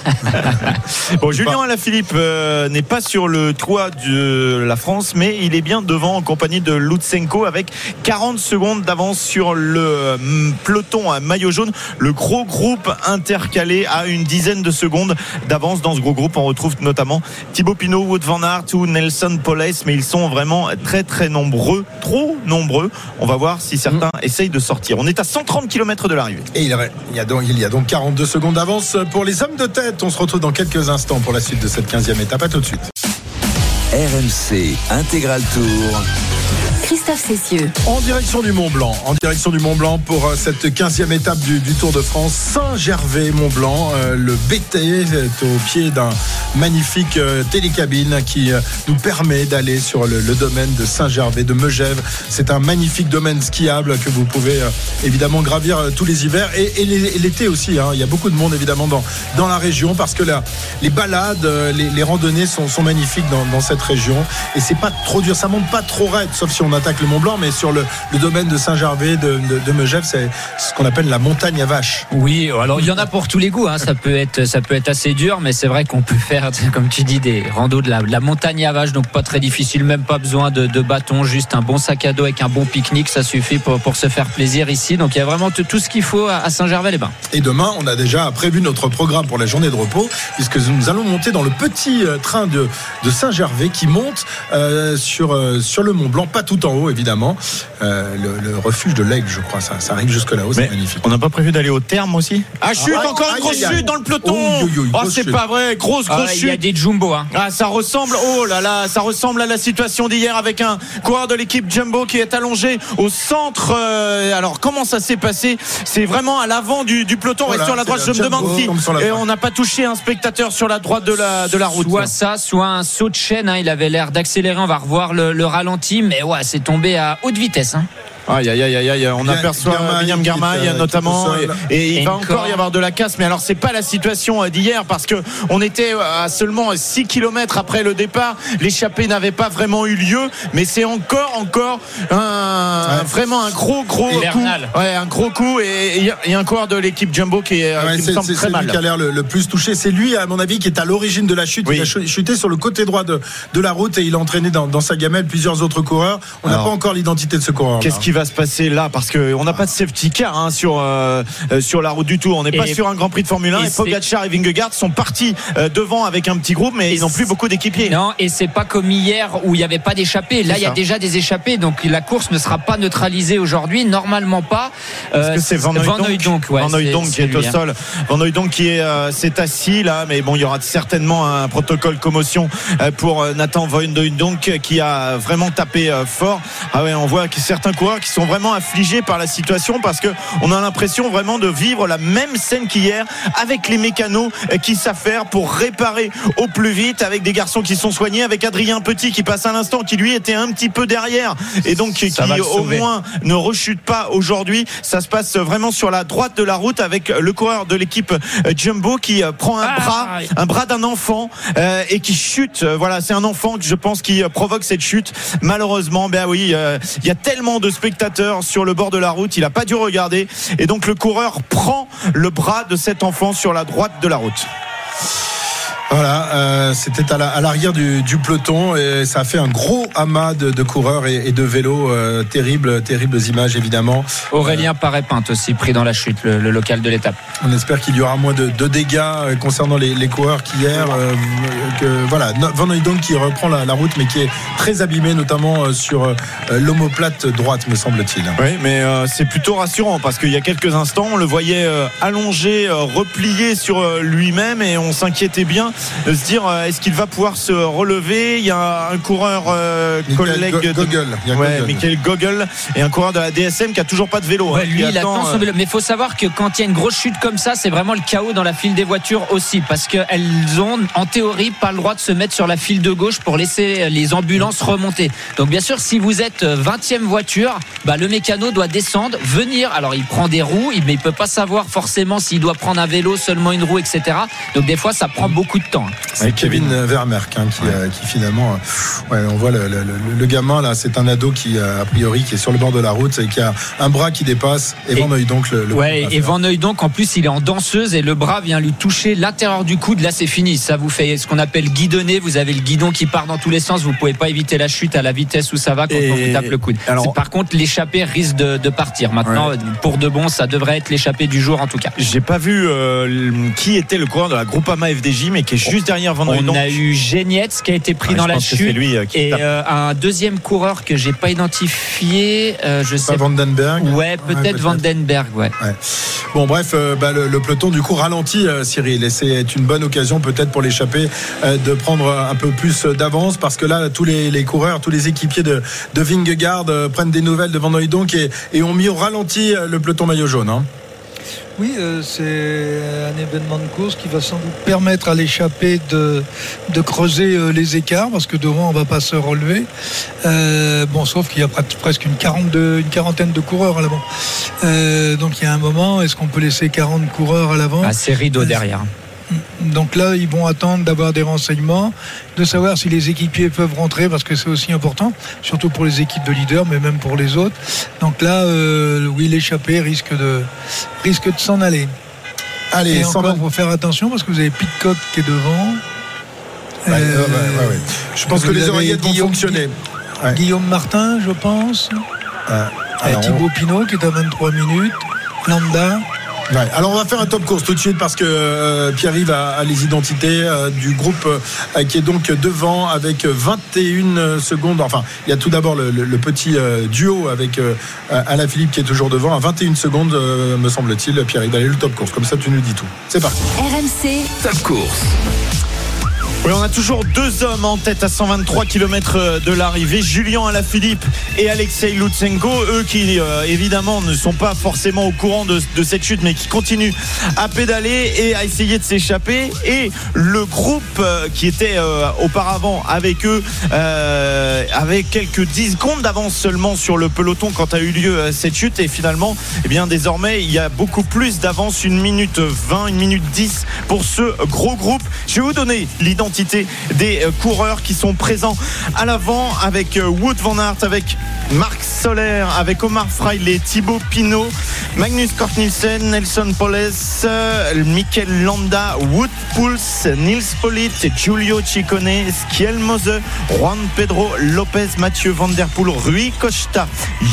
Bon, Julien Alaphilippe euh, n'est pas sur le toit de la France, mais il est bien devant en compagnie de Lutsenko avec 40 secondes d'avance sur le euh, peloton à maillot jaune. Le gros groupe intercalé a une dizaine de secondes d'avance dans ce gros groupe. On retrouve notamment Thibaut Pinot, Wout van Aert ou Nelson Poles, mais ils sont vraiment très très nombreux, trop nombreux. On va voir si certains essayent de sortir. On est à 130 km de l'arrivée. Et il y a donc, il y a donc 42 secondes d'avance pour les hommes de tête. On se retrouve dans quelques instants pour la suite de cette 15e étape. À tout de suite. RMC Intégral Tour. Christophe Cessieux. En direction du Mont Blanc, en direction du Mont Blanc pour euh, cette 15e étape du, Tour de France, Saint-Gervais-Mont Blanc. Euh, le BT est au pied d'un magnifique euh, télécabine qui nous permet d'aller sur le, domaine de Saint-Gervais, de Megève. C'est un magnifique domaine skiable que vous pouvez évidemment gravir tous les hivers et, l'été aussi. hein. Il y a beaucoup de monde évidemment dans, dans la région parce que là, les balades, les, randonnées sont, magnifiques dans, dans cette région et c'est pas trop dur, ça monte pas trop raide, sauf si on attaque le Mont Blanc, mais sur le, le domaine de Saint-Gervais, de, de, de Megève, c'est ce qu'on appelle la montagne à vaches. Oui, alors il y en a pour tous les goûts. hein. Ça peut être, ça peut être assez dur, mais c'est vrai qu'on peut faire, comme tu dis, des randos de la, de la montagne à vache, donc pas très difficile, même pas besoin de, de bâton, juste un bon sac à dos avec un bon pique-nique, ça suffit pour, pour se faire plaisir ici. Donc il y a vraiment tout, ce qu'il faut à à Saint-Gervais-les-Bains. Et demain, on a déjà prévu notre programme pour la journée de repos, puisque nous allons monter dans le petit euh, train de, de Saint-Gervais qui monte euh, sur, euh, sur le Mont Blanc, pas tout en haut évidemment, Euh, le, le refuge de l'Aigle, je crois, ça, ça arrive jusque là-haut, c'est magnifique. on n'a pas prévu d'aller au terme aussi? Ah, chute, Ah, encore une grosse chute dans le peloton Oh, Oh, c'est chute. pas vrai, grosse, grosse Ah, il y a chute des jumbo. Hein. Ah, ça ressemble, oh là là, ça ressemble à la situation d'hier avec un coureur de l'équipe Jumbo qui est allongé au centre. euh, alors, comment ça s'est passé? C'est vraiment à l'avant du, du peloton, Voilà, et sur la droite. Je me demande si et on n'a pas touché un spectateur sur la droite de la, de la route. Soit ça, soit un saut de chaîne. hein. Il avait l'air d'accélérer. On va revoir le, le ralenti, mais ouais, c'est tombé à haute vitesse. Hein. Aïe, aïe, aïe, aïe, aïe, on aperçoit William est, Garmail euh, notamment, est et, il va encore. y avoir de la casse. Mais alors, c'est pas la situation euh, d'hier parce que on était euh, à seulement 6 km après le départ. L'échappée n'avait pas vraiment eu lieu, mais c'est encore, encore un, Ouais. vraiment un gros, gros coup. Hivernal. Ouais, un gros coup. Et il y, a- il y a un coureur de l'équipe Jumbo qui, est, Ouais, qui me c'est semble très c'est lui mal. qui a l'air le, le plus touché. C'est lui, à mon avis, qui est à l'origine de la chute. Oui. Il a ch- chuté sur le côté droit de, de la route et il a entraîné dans, dans sa gamelle plusieurs autres coureurs. On n'a pas encore l'identité de ce coureur. Qu'est-ce qui va se passer là Parce qu'on n'a pas de safety car hein, sur, euh, euh, sur la route du tout. On n'est pas sur un Grand Prix de Formule 1. et Et, c'est- Pogacar et Vingegaard sont partis euh, devant avec un petit groupe, mais ils n'ont plus beaucoup d'équipiers. Non, et c'est pas comme hier où il n'y avait pas d'échappée. Là, C'est il y a déjà des échappées, donc la course ne sera pas neutralisée aujourd'hui. Normalement pas. Parce Euh, que c'est Van ouais, Van c'est- qui est c'est au hein. sol. Van Hooydonk qui est s'est assis là, mais bon, il y aura certainement un protocole commotion pour Nathan Van Hooydonk qui a vraiment tapé fort. Ah ouais, on voit que certains coureurs qui sont vraiment affligés par la situation parce que on a l'impression vraiment de vivre la même scène qu'hier avec les mécanos euh, qui s'affairent pour réparer au plus vite avec des garçons qui sont soignés avec Adrien Petit qui passe à l'instant qui lui était un petit peu derrière et donc qui au moins ne rechute pas aujourd'hui. Ça se passe vraiment sur la droite de la route avec le coureur de l'équipe euh, Jumbo qui euh, prend un Ah, bras, un bras d'un enfant euh, et qui chute. Voilà, c'est un enfant que je pense qui provoque cette chute. Malheureusement, ben oui, euh, il y a tellement de spectateurs sur le bord de la route, il a pas dû regarder et donc le coureur prend le bras de cet enfant sur la droite de la route. Voilà, euh, c'était à la- à l'arrière du, du peloton et ça a fait un gros amas de, de coureurs et, et de vélos. euh, terribles, terribles images évidemment. Aurélien Paré-Pinte aussi pris dans la chute, le, le local de l'étape. On espère qu'il y aura moins de, de dégâts euh, concernant les, les coureurs qu'hier. euh, que, voilà, Van Hooydonk qui reprend la, la route mais qui est très abîmé, notamment euh, sur euh, l'omoplate droite, me semble-t-il. Oui, mais euh, c'est plutôt rassurant parce qu'il y a quelques instants, on le voyait euh, allongé, euh, replié sur euh, lui-même et on s'inquiétait bien de se dire euh, est-ce qu'il va pouvoir se relever? Il y a un coureur euh, Michael collègue Go- de Gogol, il y a ouais, Gogol. Michael Gogol et un coureur de la DSM qui a toujours pas de vélo. Ouais, hein, lui, qui il attend, attend son euh, vélo. Mais il faut savoir que quand il y a une grosse chute comme ça, c'est vraiment le chaos dans la file des voitures aussi. Parce qu'elles ont, en théorie, pas le droit de se mettre sur la file de gauche pour laisser les ambulances remonter. Donc, bien sûr, si vous êtes 20e voiture, bah, le mécano doit descendre, venir. Alors, il prend des roues, mais il peut pas savoir forcément s'il doit prendre un vélo, seulement une roue, etc. Donc, des fois, ça prend beaucoup de temps. C'est Kevin Vermerck hein, qui, euh, qui finalement, euh, ouais, on voit le, le- le- le gamin là, c'est un ado qui euh, a priori qui est sur le bord de la route et qui a un bras qui dépasse et, Et- Van Hooydonk le, le Ouais, et. Van donc en plus, il est en danseuse et le bras vient lui toucher l'intérieur du coude. Là, c'est fini. Ça vous fait ce qu'on appelle guidonner. Vous avez le guidon qui part dans tous les sens. Vous pouvez pas éviter la chute à la vitesse où ça va quand Et- on vous tape le coude. alors- par contre, l'échappée risque de, de partir. Maintenant, pour de bon, ça devrait être l'échappée du jour en tout cas. J'ai pas vu euh, qui était le coureur de la Groupama FDJ, mais qui est juste derrière Van On a eu Genietz qui a été pris Ouais, dans la chute. lui, euh, qui et euh, un deuxième coureur que j'ai pas identifié, euh, je Pas sais Vandenberg. Ouais, peut-être. Vandenberg, ouais. Ouais. Bon, bref, euh, bah, le, le peloton du coup ralentit, euh, Cyril, et c'est une bonne occasion peut-être pour l'échappée euh, de prendre un peu plus d'avance parce que là, tous les, les coureurs, tous les équipiers de, de Vingegaard euh, prennent des nouvelles de Van Hooydonk et, et ont mis au ralenti euh, le peloton maillot jaune. hein. Oui, euh, c'est un événement de course qui va sans doute permettre à l'échappée de, de creuser euh, les écarts parce que devant on va pas se relever. Euh, bon, sauf qu'il y a pres- presque une, 42, une quarantaine de coureurs à l'avant. Donc il y a un moment, est-ce qu'on peut laisser 40 coureurs à l'avant? Ah, c'est rideau derrière. Donc là, ils vont attendre d'avoir des renseignements, de savoir si les équipiers peuvent rentrer, parce que c'est aussi important, surtout pour les équipes de leaders, mais même pour les autres. Donc là, euh, oui, l'échappée risque de, risque de s'en aller. Allez, Et 120 encore, il faut faire attention, parce que vous avez Pitcock qui est devant. Ouais, Euh, ouais, ouais, ouais. Je pense que les oreillettes vont Guillaume- fonctionner. Guillaume Martin, je pense. Alors, Thibaut Pinot qui est à 23 minutes. Lambda. Ouais, alors on va faire un top course tout de suite parce que euh, Pierre-Yves a, a les identités euh, du groupe euh, qui est donc devant avec 21 secondes. Enfin, il y a tout d'abord le, le- le petit duo avec Alain Philippe qui est toujours devant à 21 secondes, me semble-t-il. Pierre-Yves, allez le top course. Comme ça, tu nous dis tout. C'est parti. RMC, Top course. Oui, on a toujours deux hommes en tête à 123 km de l'arrivée, Julien Alaphilippe et Alexei Lutsenko, eux qui euh, évidemment ne sont pas forcément au courant de, cette chute, mais qui continuent à pédaler et à essayer de s'échapper. Et le groupe euh, qui était euh, auparavant avec eux, euh, avec quelques 10 secondes d'avance seulement sur le peloton quand a eu lieu euh, cette chute. Et finalement, eh bien désormais, il y a beaucoup plus d'avance, une minute 20, une minute 10 pour ce gros groupe. Je vais vous donner l'idée des euh, coureurs qui sont présents à l'avant avec euh, Wood Van Aert, avec Marc Soler, avec Omar Freile, Thibaut Pinot, Magnus Cort Nielsen, Nelson Poles, euh, Mikel Landa, Wood Pouls, Nils Polit, Giulio Ciccone, Skiel Mose, Juan Pedro Lopez, Mathieu Van Der Poel, Rui Costa,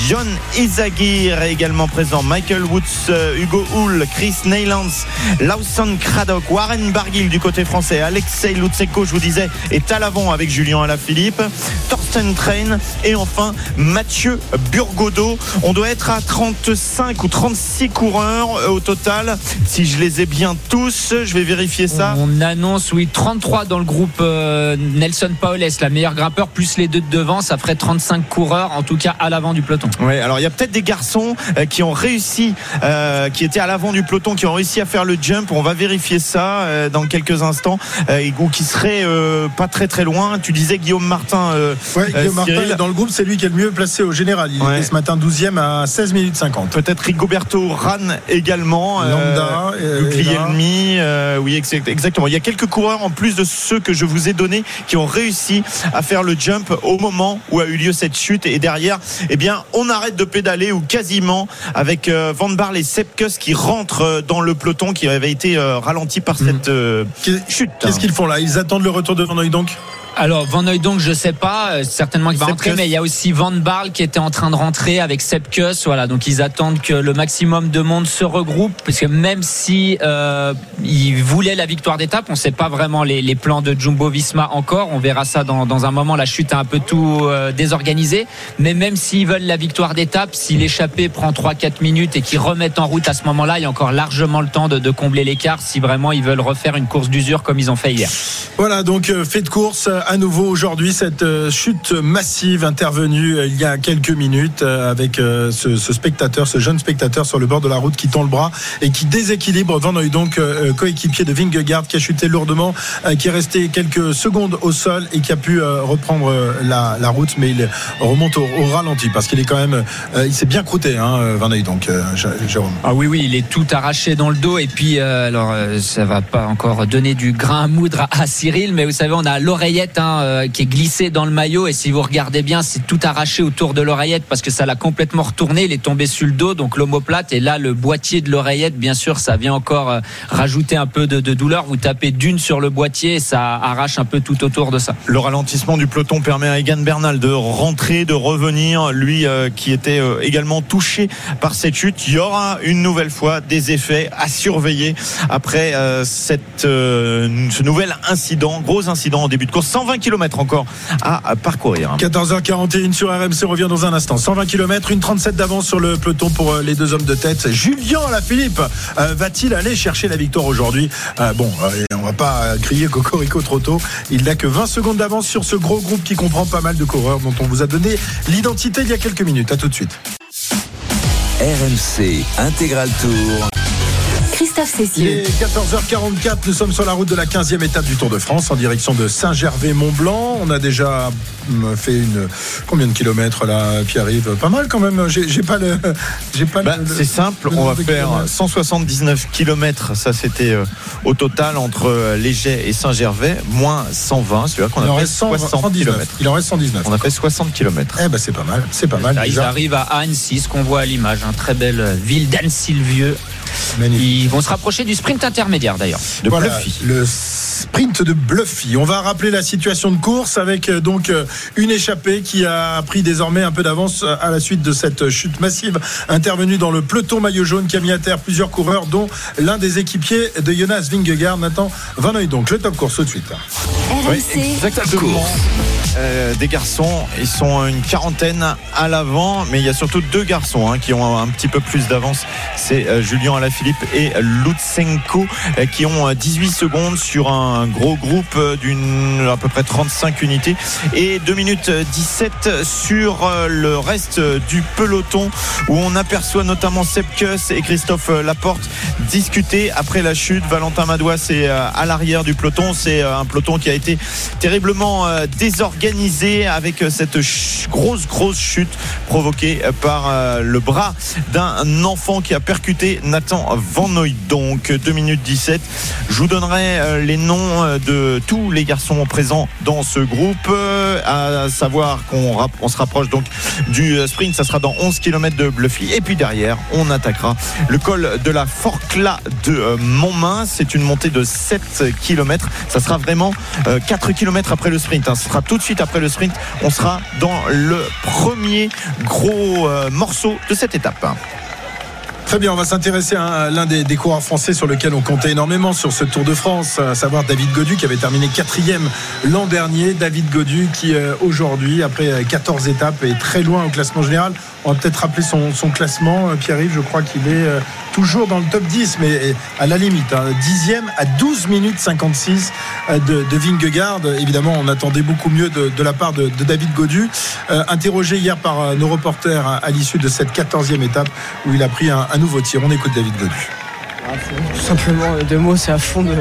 John Izagir est également présent, Michael Woods, Hugo Hull, Chris Neylands, Lawson Craddock, Warren Barguil du côté français, Alexei Je vous disais, est à l'avant avec Julien Alaphilippe, Thorsten Train et enfin Mathieu Burgodeau. On doit être à 35 ou 36 coureurs euh, au total. Si je les ai bien tous, je vais vérifier ça. On annonce, oui, 33 dans le groupe euh, Nelson Paoles, la meilleure grimpeur, plus les deux de devant, ça ferait 35 coureurs, en tout cas à l'avant du peloton. Ouais, alors il y a peut-être des garçons euh, qui ont réussi, euh, qui étaient à l'avant du peloton, qui ont réussi à faire le jump. On va vérifier ça euh, dans quelques instants, euh, ou qui seraient euh, pas très très loin. Tu disais Guillaume Martin. euh, Ouais, euh, Guillaume Martin est dans le groupe, c'est lui qui est le mieux placé au général. Il Ouais. était ce matin 12e à 16 minutes 50. Peut-être Rigoberto Ran également. Lambda, euh, Guglielmi. euh, oui, exact- exactement. Il y a quelques coureurs en plus de ceux que je vous ai donnés qui ont réussi à faire le jump au moment où a eu lieu cette chute. Et derrière, eh bien, on arrête de pédaler ou quasiment avec euh, Van Barle et Sepkus qui rentrent euh, dans le peloton qui avait été euh, ralenti par cette euh, Qu'est- chute. Qu'est-ce qu'ils font là? Ils attendent le retour de Van donc Alors Van donc je sais pas, euh, certainement qu'il va rentrer, mais il y a aussi Van Barl qui était en train de rentrer avec Sepp Kuss, voilà, donc ils attendent que le maximum de monde se regroupe, parce que même si euh, ils voulaient la victoire d'étape, on sait pas vraiment les, les plans de Jumbo Visma encore, on verra ça dans, dans un moment, la chute a un peu tout euh, désorganisé, mais même s'ils veulent la victoire d'étape, si l'échappée prend 3-4 minutes et qu'ils remettent en route à ce moment-là, il y a encore largement le temps de, de combler l'écart si vraiment ils veulent refaire une course d'usure comme ils ont fait hier. Voilà, donc euh, fait de course à nouveau aujourd'hui, cette euh, chute massive intervenue euh, il y a quelques minutes euh, avec ce, spectateur, ce jeune spectateur sur le bord de la route qui tend le bras et qui déséquilibre Van donc coéquipier de Vingegaard qui a chuté lourdement, qui est resté quelques secondes au sol et qui a pu reprendre la, route, mais il remonte au, ralenti parce qu'il est quand même, il s'est bien croûté, hein, Van donc Jérôme. Ah oui, oui, il est tout arraché dans le dos. Et puis, alors, ça va pas encore donner du grain à moudre à Cyril, mais vous savez, on a l'oreillette euh, qui est glissée dans le maillot. Et si vous regardez bien, c'est tout arraché autour de l'oreillette parce que ça l'a complètement retourné. Il est tombé sur le dos, donc l'omoplate. Et là, le boîtier de l'oreillette, bien sûr, ça vient encore euh, rajouter un peu de, douleur. Vous tapez d'une sur le boîtier et ça arrache un peu tout autour de ça. Le ralentissement du peloton permet à Egan Bernal de rentrer, de revenir, lui euh, qui était également touché par cette chute. Il y aura une nouvelle fois des effets à surveiller après cette, ce nouvel incident, gros incident en début de course. 120 km encore à, parcourir. 14h41 sur RMC revient dans un instant. 120 km, une 37 d'avance sur le peloton pour euh, les deux hommes de tête. Julien Alaphilippe euh, va-t-il aller chercher la victoire aujourd'hui? Euh, Bon, on va pas crier Cocorico trop tôt. Il n'a que 20 secondes d'avance sur ce gros groupe qui comprend pas mal de coureurs dont on vous a donné l'identité il y a quelques minutes. À tout de suite. RMC Intégral Tour. Christophe Il Cessieux. est 14h44, nous sommes sur la route de la 15e étape du Tour de France en direction de Saint-Gervais-Mont-Blanc. On a déjà hum, fait une combien de kilomètres là, Pierre-Yves? Pas mal quand même. J'ai pas le, j'ai pas Bah, c'est simple, le on va faire kilomètres. 179 km, ça c'était euh, au total entre euh, Léger et Saint-Gervais, moins 120, c'est-à-dire qu'on Il en a fait reste 100, 60 119. km. Il en reste 119. On a fait 60 km. Eh ben c'est pas mal, c'est pas mal. Là, ils arrivent à Annecy, ce qu'on voit à l'image, un très belle ville d'Annecy-le-Vieux. Magnifique. Ils vont se rapprocher du sprint intermédiaire d'ailleurs. De Voilà, Bluffy. le sprint de Bluffy. On va rappeler la situation de course avec euh, donc euh, une échappée qui a pris désormais un peu d'avance euh, à la suite de cette chute massive intervenue dans le peloton maillot jaune qui a mis à terre plusieurs coureurs dont l'un des équipiers de Jonas Vingegaard, Nathan Van. Donc le top course tout de suite. Oui. Euh, des garçons, ils sont une quarantaine à l'avant, mais il y a surtout deux garçons hein, qui ont un petit peu plus d'avance. C'est euh, Julien Alaphilippe et Lutsenko euh, qui ont euh, 18 secondes sur un gros groupe d'une à peu près 35 unités et 2 minutes 17 sur le reste du peloton où on aperçoit notamment Sepkus et Christophe Laporte discuter après la chute. Valentin Madouas est à l'arrière du peloton. C'est un peloton qui a été terriblement désorganisé organisé avec cette grosse grosse chute provoquée par le bras d'un enfant qui a percuté Nathan Van Noy. Donc 2 minutes 17. Je vous donnerai les noms de tous les garçons présents dans ce groupe, à savoir qu'on on se rapproche donc du sprint. Ça sera dans 11 km de Bluffy. Et puis derrière, on attaquera le col de la Forcla de Montmain. C'est une montée de 7 km. Ça sera vraiment 4 km après le sprint. Hein. Ce sera tout de suite après le sprint. On sera dans le premier gros euh, morceau de cette étape. Très bien, on va s'intéresser à l'un des, coureurs français sur lequel on comptait énormément sur ce Tour de France, à savoir David Godu qui avait terminé quatrième l'an dernier. David Godu qui euh, aujourd'hui, après 14 étapes, est très loin au classement général. On va peut-être rappeler son, classement. Euh, Pierre-Yves, je crois qu'il est euh, toujours dans le top 10, mais à la limite. Hein, dixième à 12 minutes 56 de, de Vingegaard. Évidemment, on attendait beaucoup mieux de, la part de, David Godu. interrogé hier par nos reporters à, l'issue de cette 14e étape où il a pris un, nouveau tir. On écoute David Godu. Tout simplement, deux mots, c'est à fond de,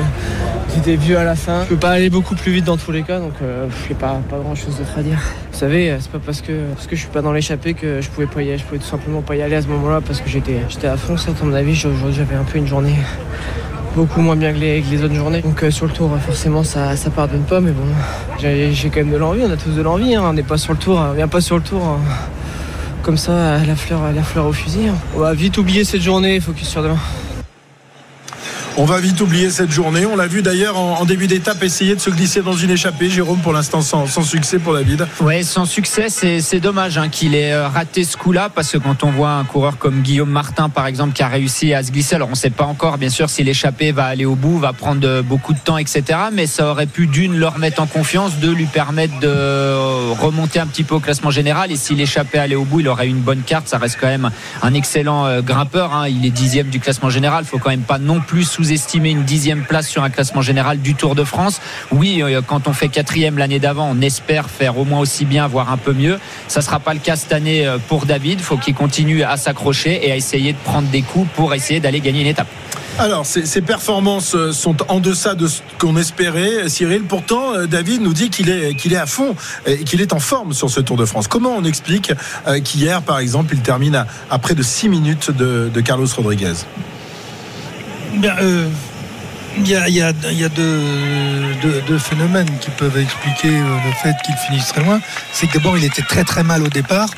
du début à la fin. Je peux pas aller beaucoup plus vite dans tous les cas, donc euh, je n'ai pas, pas grand chose d'autre à dire. Vous savez, c'est pas parce que, parce que je suis pas dans l'échappée que je pouvais pas y aller. Je pouvais tout simplement pas y aller à ce moment-là parce que j'étais, j'étais à fond. Certes, à mon avis, j'avais un peu une journée beaucoup moins bien que les, les autres journées. Donc euh, sur le tour, forcément, ça, ça pardonne pas, mais bon, j'ai, quand même de l'envie. On a tous de l'envie. Hein. On n'est pas sur le tour, on vient pas sur le tour. Hein. Comme ça, la fleur, la fleur au fusil. Hein. On va vite oublier cette journée, focus sur demain. On va vite oublier cette journée. On l'a vu d'ailleurs en, début d'étape essayer de se glisser dans une échappée. Jérôme, pour l'instant, sans, succès pour David. Oui, sans succès, c'est dommage hein, qu'il ait euh, raté ce coup-là parce que quand on voit un coureur comme Guillaume Martin, par exemple, qui a réussi à se glisser, alors on ne sait pas encore, bien sûr, si l'échappée va aller au bout, va prendre euh, beaucoup de temps, etc. Mais ça aurait pu d'une le remettre en confiance, de lui permettre de euh, remonter un petit peu au classement général. Et si l'échappée allait au bout, il aurait une bonne carte. Ça reste quand même un excellent grimpeur. Hein. Il est dixième du classement général. Il faut quand même pas non plus sous-estimer une dixième place sur un classement général du Tour de France. Oui, euh, quand on fait quatrième l'année d'avant, on espère faire au moins aussi bien, voire un peu mieux. Ça ne sera pas le cas cette année euh, pour David. Il faut qu'il continue à s'accrocher et à essayer de prendre des coups pour essayer d'aller gagner une étape. Alors, ces, performances euh, sont en deçà de ce qu'on espérait, Cyril. Pourtant, David nous dit qu'il est, qu'il est à fond et qu'il est en forme sur ce Tour de France. Comment on explique qu'hier, par exemple, il termine à, près de 6 minutes de, Carlos Rodriguez? Bien, il y a, deux, phénomènes qui peuvent expliquer euh, le fait qu'il finisse très loin. C'est que d'abord, il était très très mal au départ.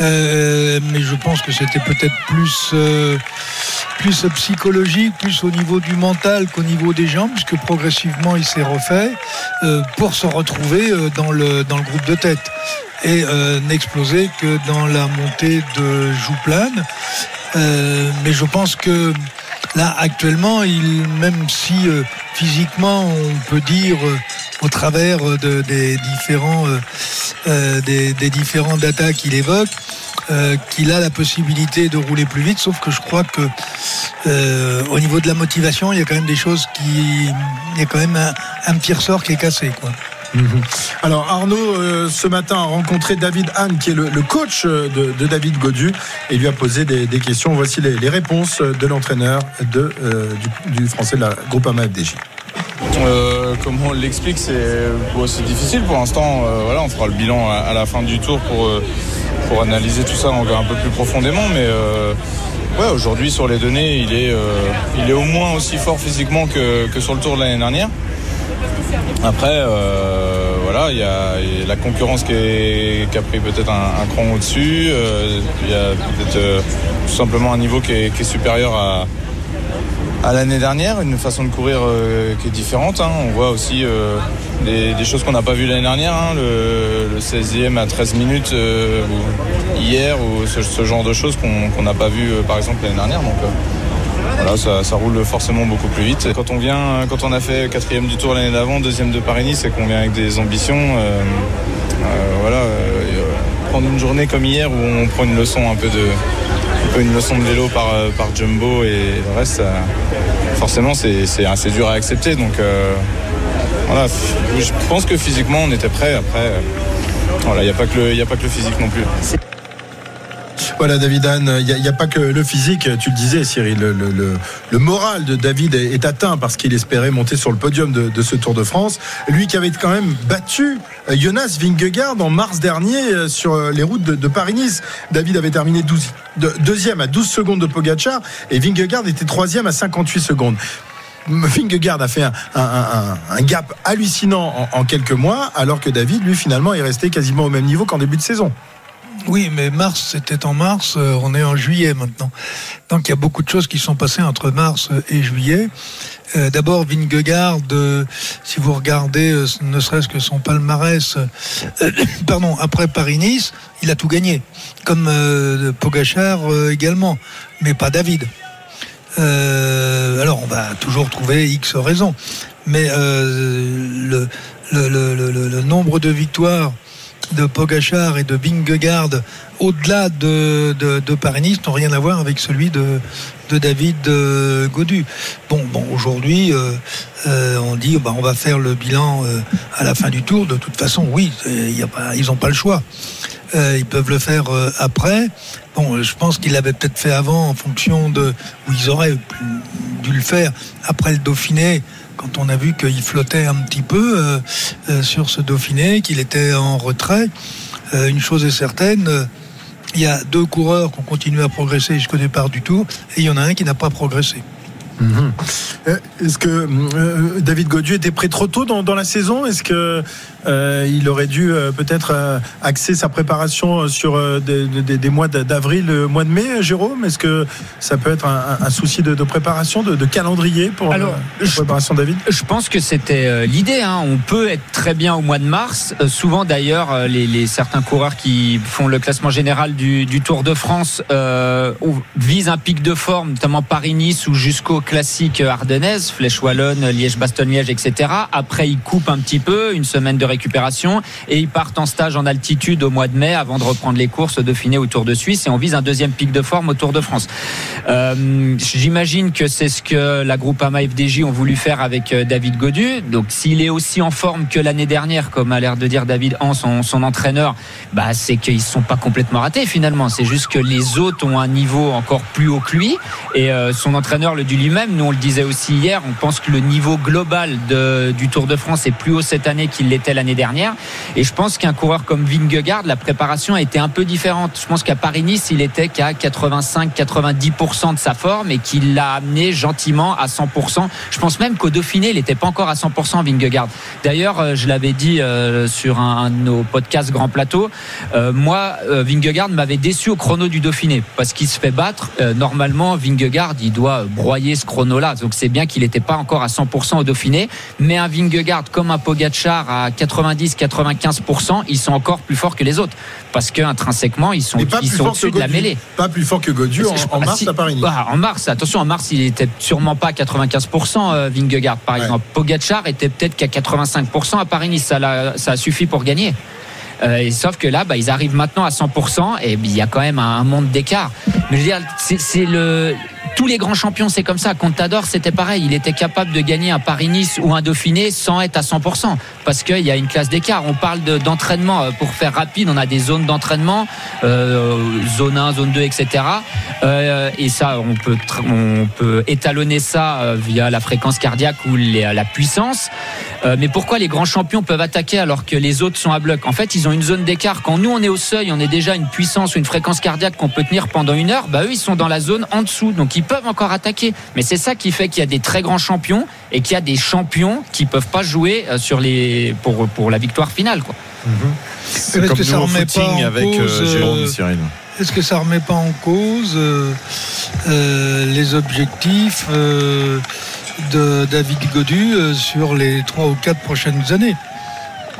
Euh, mais je pense que c'était peut-être plus, euh, plus psychologique, plus au niveau du mental qu'au niveau des jambes, puisque progressivement il s'est refait pour se retrouver dans le, dans le groupe de tête et n'exploser que dans la montée de Jouplane. mais je pense que Là, actuellement, il, même si euh, physiquement, on peut dire euh, au travers des différents euh, des, différents datas qu'il évoque, qu'il a la possibilité de rouler plus vite. Sauf que je crois que au niveau de la motivation, il y a quand même des choses qui, il y a quand même un, un petit ressort qui est cassé, quoi. Mhm. Alors Arnaud, euh, ce matin, a rencontré David Hahn, qui est le, coach euh, de, David Godu, et lui a posé des, questions. Voici les, réponses de l'entraîneur euh, du, français de la Groupama FDJ. comment on l'explique, c'est difficile pour l'instant. voilà, on fera le bilan à, la fin du tour pour, analyser tout ça encore un peu plus profondément. Mais aujourd'hui, sur les données, il est, au moins aussi fort physiquement que, que sur le tour de l'année dernière. Après, euh, voilà, il y, a la concurrence qui, a pris peut-être un, cran au-dessus. Euh, il y a peut-être euh, tout simplement un niveau qui est, supérieur à, l'année dernière, une façon de courir qui est différente. Hein. On voit aussi des, choses qu'on n'a pas vues l'année dernière, hein. le, 16e à 13 minutes hier, ou ce, genre de choses qu'on n'a pas vu par exemple l'année dernière. Donc, voilà, ça, roule forcément beaucoup plus vite. Quand on vient, quand on a fait quatrième du tour l'année d'avant, deuxième de Paris-Nice, c'est qu'on vient avec des ambitions. Euh, euh, voilà, euh, prendre une journée comme hier où on prend une leçon un peu de, une leçon de vélo par, par Jumbo et le reste, forcément, c'est assez dur à accepter. Donc voilà, je pense que physiquement, on était prêt. Après, voilà, il n'y a pas que le, a pas que le physique non plus. Voilà, David Anne, il n'y a, pas que le physique, tu le disais, Cyril. Le, moral de David est, atteint parce qu'il espérait monter sur le podium de, ce Tour de France. Lui qui avait quand même battu euh, Jonas Vingegaard en mars dernier euh, sur les routes de, Paris-Nice. David avait terminé 12, de, deuxième à 12 secondes de Pogacar et Vingegaard était troisième à 58 secondes. Vingegaard a fait un gap hallucinant en, en, quelques mois, alors que David, lui, finalement, est resté quasiment au même niveau qu'en début de saison. Oui, mais mars, c'était en mars, euh, on est en juillet maintenant. Donc il y a beaucoup de choses qui sont passées entre mars et juillet. Euh, D'abord, Vingegaard, si vous regardez euh, ne serait-ce que son palmarès, pardon, après Paris-Nice, il a tout gagné, comme Pogachar également, mais pas David. alors on va toujours trouver X raisons, mais le, nombre de victoires de Pogachar et de Vingegaard au-delà de, de, Paris-Nice n'ont rien à voir avec celui de, David euh, Godu. Bon, bon aujourd'hui, euh, euh, on dit bah, on va faire le bilan à la fin du tour. De toute façon, oui, ils n'ont pas le choix. Ils peuvent le faire après. Bon, je pense qu'ils l'avaient peut-être fait avant en fonction de où ils auraient dû le faire après le Dauphiné quand on a vu qu'il flottait un petit peu euh, euh, sur ce Dauphiné, qu'il était en retrait. Euh, une chose est certaine, il y a deux coureurs qui ont continué à progresser jusqu'au départ du tour, et il y en a un qui n'a pas progressé. Mmh. Est-ce que David Godieu était prêt trop tôt dans, dans la saison? Est-ce que euh, il aurait dû euh, peut-être euh, axer sa préparation sur des, des, des, mois d'avril, mois de mai, Jérôme? Est-ce que ça peut être un, un souci de, de, préparation, de, de, calendrier pour Alors, la préparation je, David? Je pense que c'était l'idée. Hein. On peut être très bien au mois de mars. souvent d'ailleurs, les, les, certains coureurs qui font le classement général du, du Tour de France visent un pic de forme, notamment Paris-Nice ou jusqu'au classique ardennaise, Flèche Wallonne, Liège-Bastogne-Liège, etc. Après, ils coupent un petit peu, une semaine de récupération, et ils partent en stage en altitude au mois de mai avant de reprendre les courses au Dauphiné au Tour de Suisse, et on vise un deuxième pic de forme au Tour de France. Euh, J'imagine que c'est ce que la groupe AMA FDJ ont voulu faire avec David Godu. Donc, s'il est aussi en forme que l'année dernière, comme a l'air de dire David Hans, son, son entraîneur, bah, c'est qu'ils ne sont pas complètement ratés finalement. C'est juste que les autres ont un niveau encore plus haut que lui, et euh, son entraîneur le dit lui-même nous on le disait aussi hier, on pense que le niveau global de, du Tour de France est plus haut cette année qu'il l'était l'année dernière. Et je pense qu'un coureur comme Vingegaard, la préparation a été un peu différente. Je pense qu'à Paris-Nice, il était qu'à 85-90% de sa forme et qu'il l'a amené gentiment à 100%. Je pense même qu'au Dauphiné, il n'était pas encore à 100% Vingegaard. D'ailleurs, euh, je l'avais dit euh, sur un, de nos podcasts Grand Plateau, euh, moi, Vingegaard m'avait déçu au chrono du Dauphiné parce qu'il se fait battre. Normalement, Vingegaard, il doit broyer ce chrono-là. Donc c'est bien qu'il n'était pas encore à 100% au Dauphiné. Mais un Vingegaard comme un Pogacar à 90-95%, ils sont encore plus forts que les autres. Parce qu'intrinsèquement, ils sont, ils sont au-dessus de la mêlée. Pas plus fort que Godu en, en, mars si, à Paris. Bah, en mars, attention, en mars, il était sûrement pas à 95% euh, Vingegaard, par ouais. exemple. Pogacar était peut-être qu'à 85% à Paris-Nice. Ça, ça a suffi pour gagner. Euh, sauf que là, bah, ils arrivent maintenant à 100% et il y a quand même un, monde d'écart. Mais je veux dire, c'est le tous les grands champions, c'est comme ça. Contador, c'était pareil. Il était capable de gagner un Paris-Nice ou un Dauphiné sans être à 100%. Parce qu'il y a une classe d'écart. On parle d'entraînement. De, pour faire rapide, on a des zones d'entraînement, euh, zone 1, zone 2, etc. Euh, et ça, on peut, on peut étalonner ça via la fréquence cardiaque ou la puissance. Euh, mais pourquoi les grands champions peuvent attaquer alors que les autres sont à bloc? En fait, une zone d'écart. Quand nous, on est au seuil, on est déjà une puissance ou une fréquence cardiaque qu'on peut tenir pendant une heure. Bah, eux, ils sont dans la zone en dessous. Donc, ils peuvent encore attaquer. Mais c'est ça qui fait qu'il y a des très grands champions et qu'il y a des champions qui peuvent pas jouer sur les pour pour la victoire finale quoi. C'est comme que ça remet pas en avec cause, euh, Jérôme Cyril. Est-ce que ça remet pas en cause euh, euh, les objectifs euh, de David Godu sur les trois ou quatre prochaines années?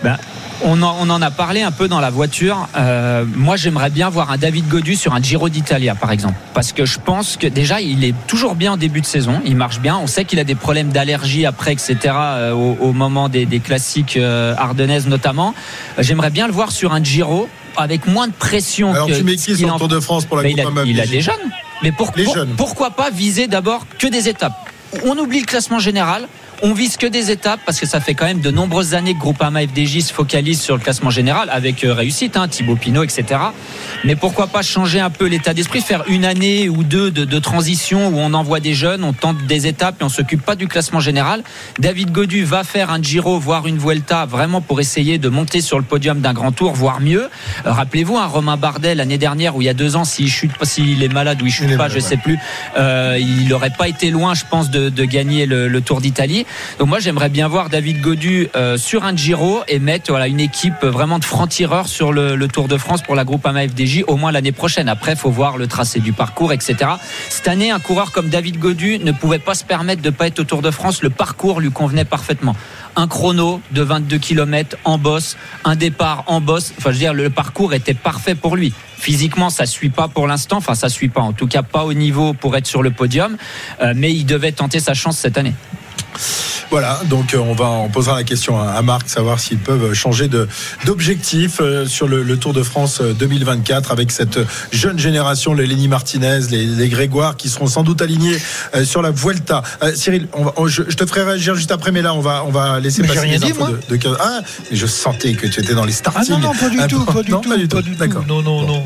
Ben, on en, on en, a parlé un peu dans la voiture. Euh, moi, j'aimerais bien voir un David Godu sur un Giro d'Italia, par exemple. Parce que je pense que déjà, il est toujours bien en début de saison. Il marche bien. On sait qu'il a des problèmes d'allergie après, etc., euh, au, au, moment des, des classiques euh, ardennaises notamment. J'aimerais bien le voir sur un Giro avec moins de pression. Alors, que tu mets qui sur le Tour de France pour la Coupe il, a, il a des jeunes. Mais pour, Les pour, jeunes. pourquoi pas viser d'abord que des étapes? On oublie le classement général On vise que des étapes parce que ça fait quand même de nombreuses années que Groupama FDJ se focalise sur le classement général avec euh, réussite, hein, Thibaut Pinot, etc. Mais pourquoi pas changer un peu l'état d'esprit, faire une année ou deux de, de, transition où on envoie des jeunes, on tente des étapes et on s'occupe pas du classement général. David Godu va faire un Giro, voire une Vuelta, vraiment pour essayer de monter sur le podium d'un grand tour, voire mieux. Euh, Rappelez-vous, un Romain Bardet l'année dernière où il y a deux ans, s'il chute pas, s'il est malade ou il chute pas, je sais plus, euh, il n'aurait pas été loin, je pense, de, de gagner le, le Tour d'Italie. Donc moi, j'aimerais bien voir David Godu euh, sur un Giro et mettre voilà une équipe vraiment de francs-tireurs sur le, Tour de France pour la Groupama FDJ au moins l'année prochaine. Après, faut voir le tracé du parcours, etc. Cette année, un coureur comme David Godu ne pouvait pas se permettre de pas être au Tour de France. Le parcours lui convenait parfaitement. Un chrono de 22 km en bosse, un départ en bosse. Enfin, je veux dire, le parcours était parfait pour lui. Physiquement, ça suit pas pour l'instant. Enfin, ça suit pas. En tout cas, pas au niveau pour être sur le podium. Euh, mais il devait tenter sa chance cette année. Voilà, donc euh, on va on posera la question à, Marc, savoir s'ils peuvent changer de d'objectif euh, sur le, le, Tour de France 2024 avec cette jeune génération, les Lenny Martinez, les, les Grégoire, qui seront sans doute alignés euh, sur la Vuelta. Euh, Cyril, on va, on, je, je, te ferai réagir juste après, mais là on va on va laisser mais passer rien les dit, infos moi. de, de, Ah, je sentais que tu étais dans les starting. Ah non non pas du tout, pas du non, tout, pas du tout. pas du tout. D'accord. Non non non.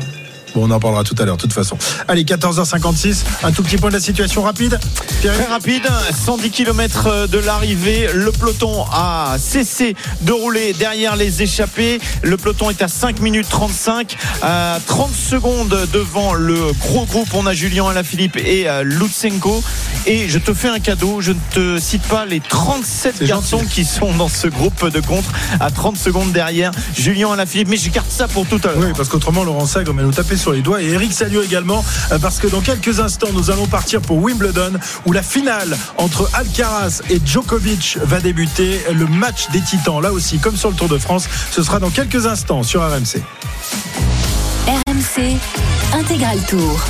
Bon, on en parlera tout à l'heure, de toute façon. Allez, 14h56, un tout petit point de la situation rapide. Pierre Très rapide, 110 km de l'arrivée. Le peloton a cessé de rouler derrière les échappés. Le peloton est à 5 minutes 35, à 30 secondes devant le gros groupe. On a Julien Alaphilippe et Lutsenko. Et je te fais un cadeau, je ne te cite pas les 37 garçons gentil. qui sont dans ce groupe de contre à 30 secondes derrière Julien Alaphilippe. Mais je garde ça pour tout à l'heure. Oui, parce qu'autrement, Laurent Sagre va nous taper sur les doigts. Et Eric Salio également parce que dans quelques instants nous allons partir pour Wimbledon où la finale entre Alcaraz et Djokovic va débuter le match des titans. Là aussi comme sur le Tour de France ce sera dans quelques instants sur RMC RMC Intégral Tour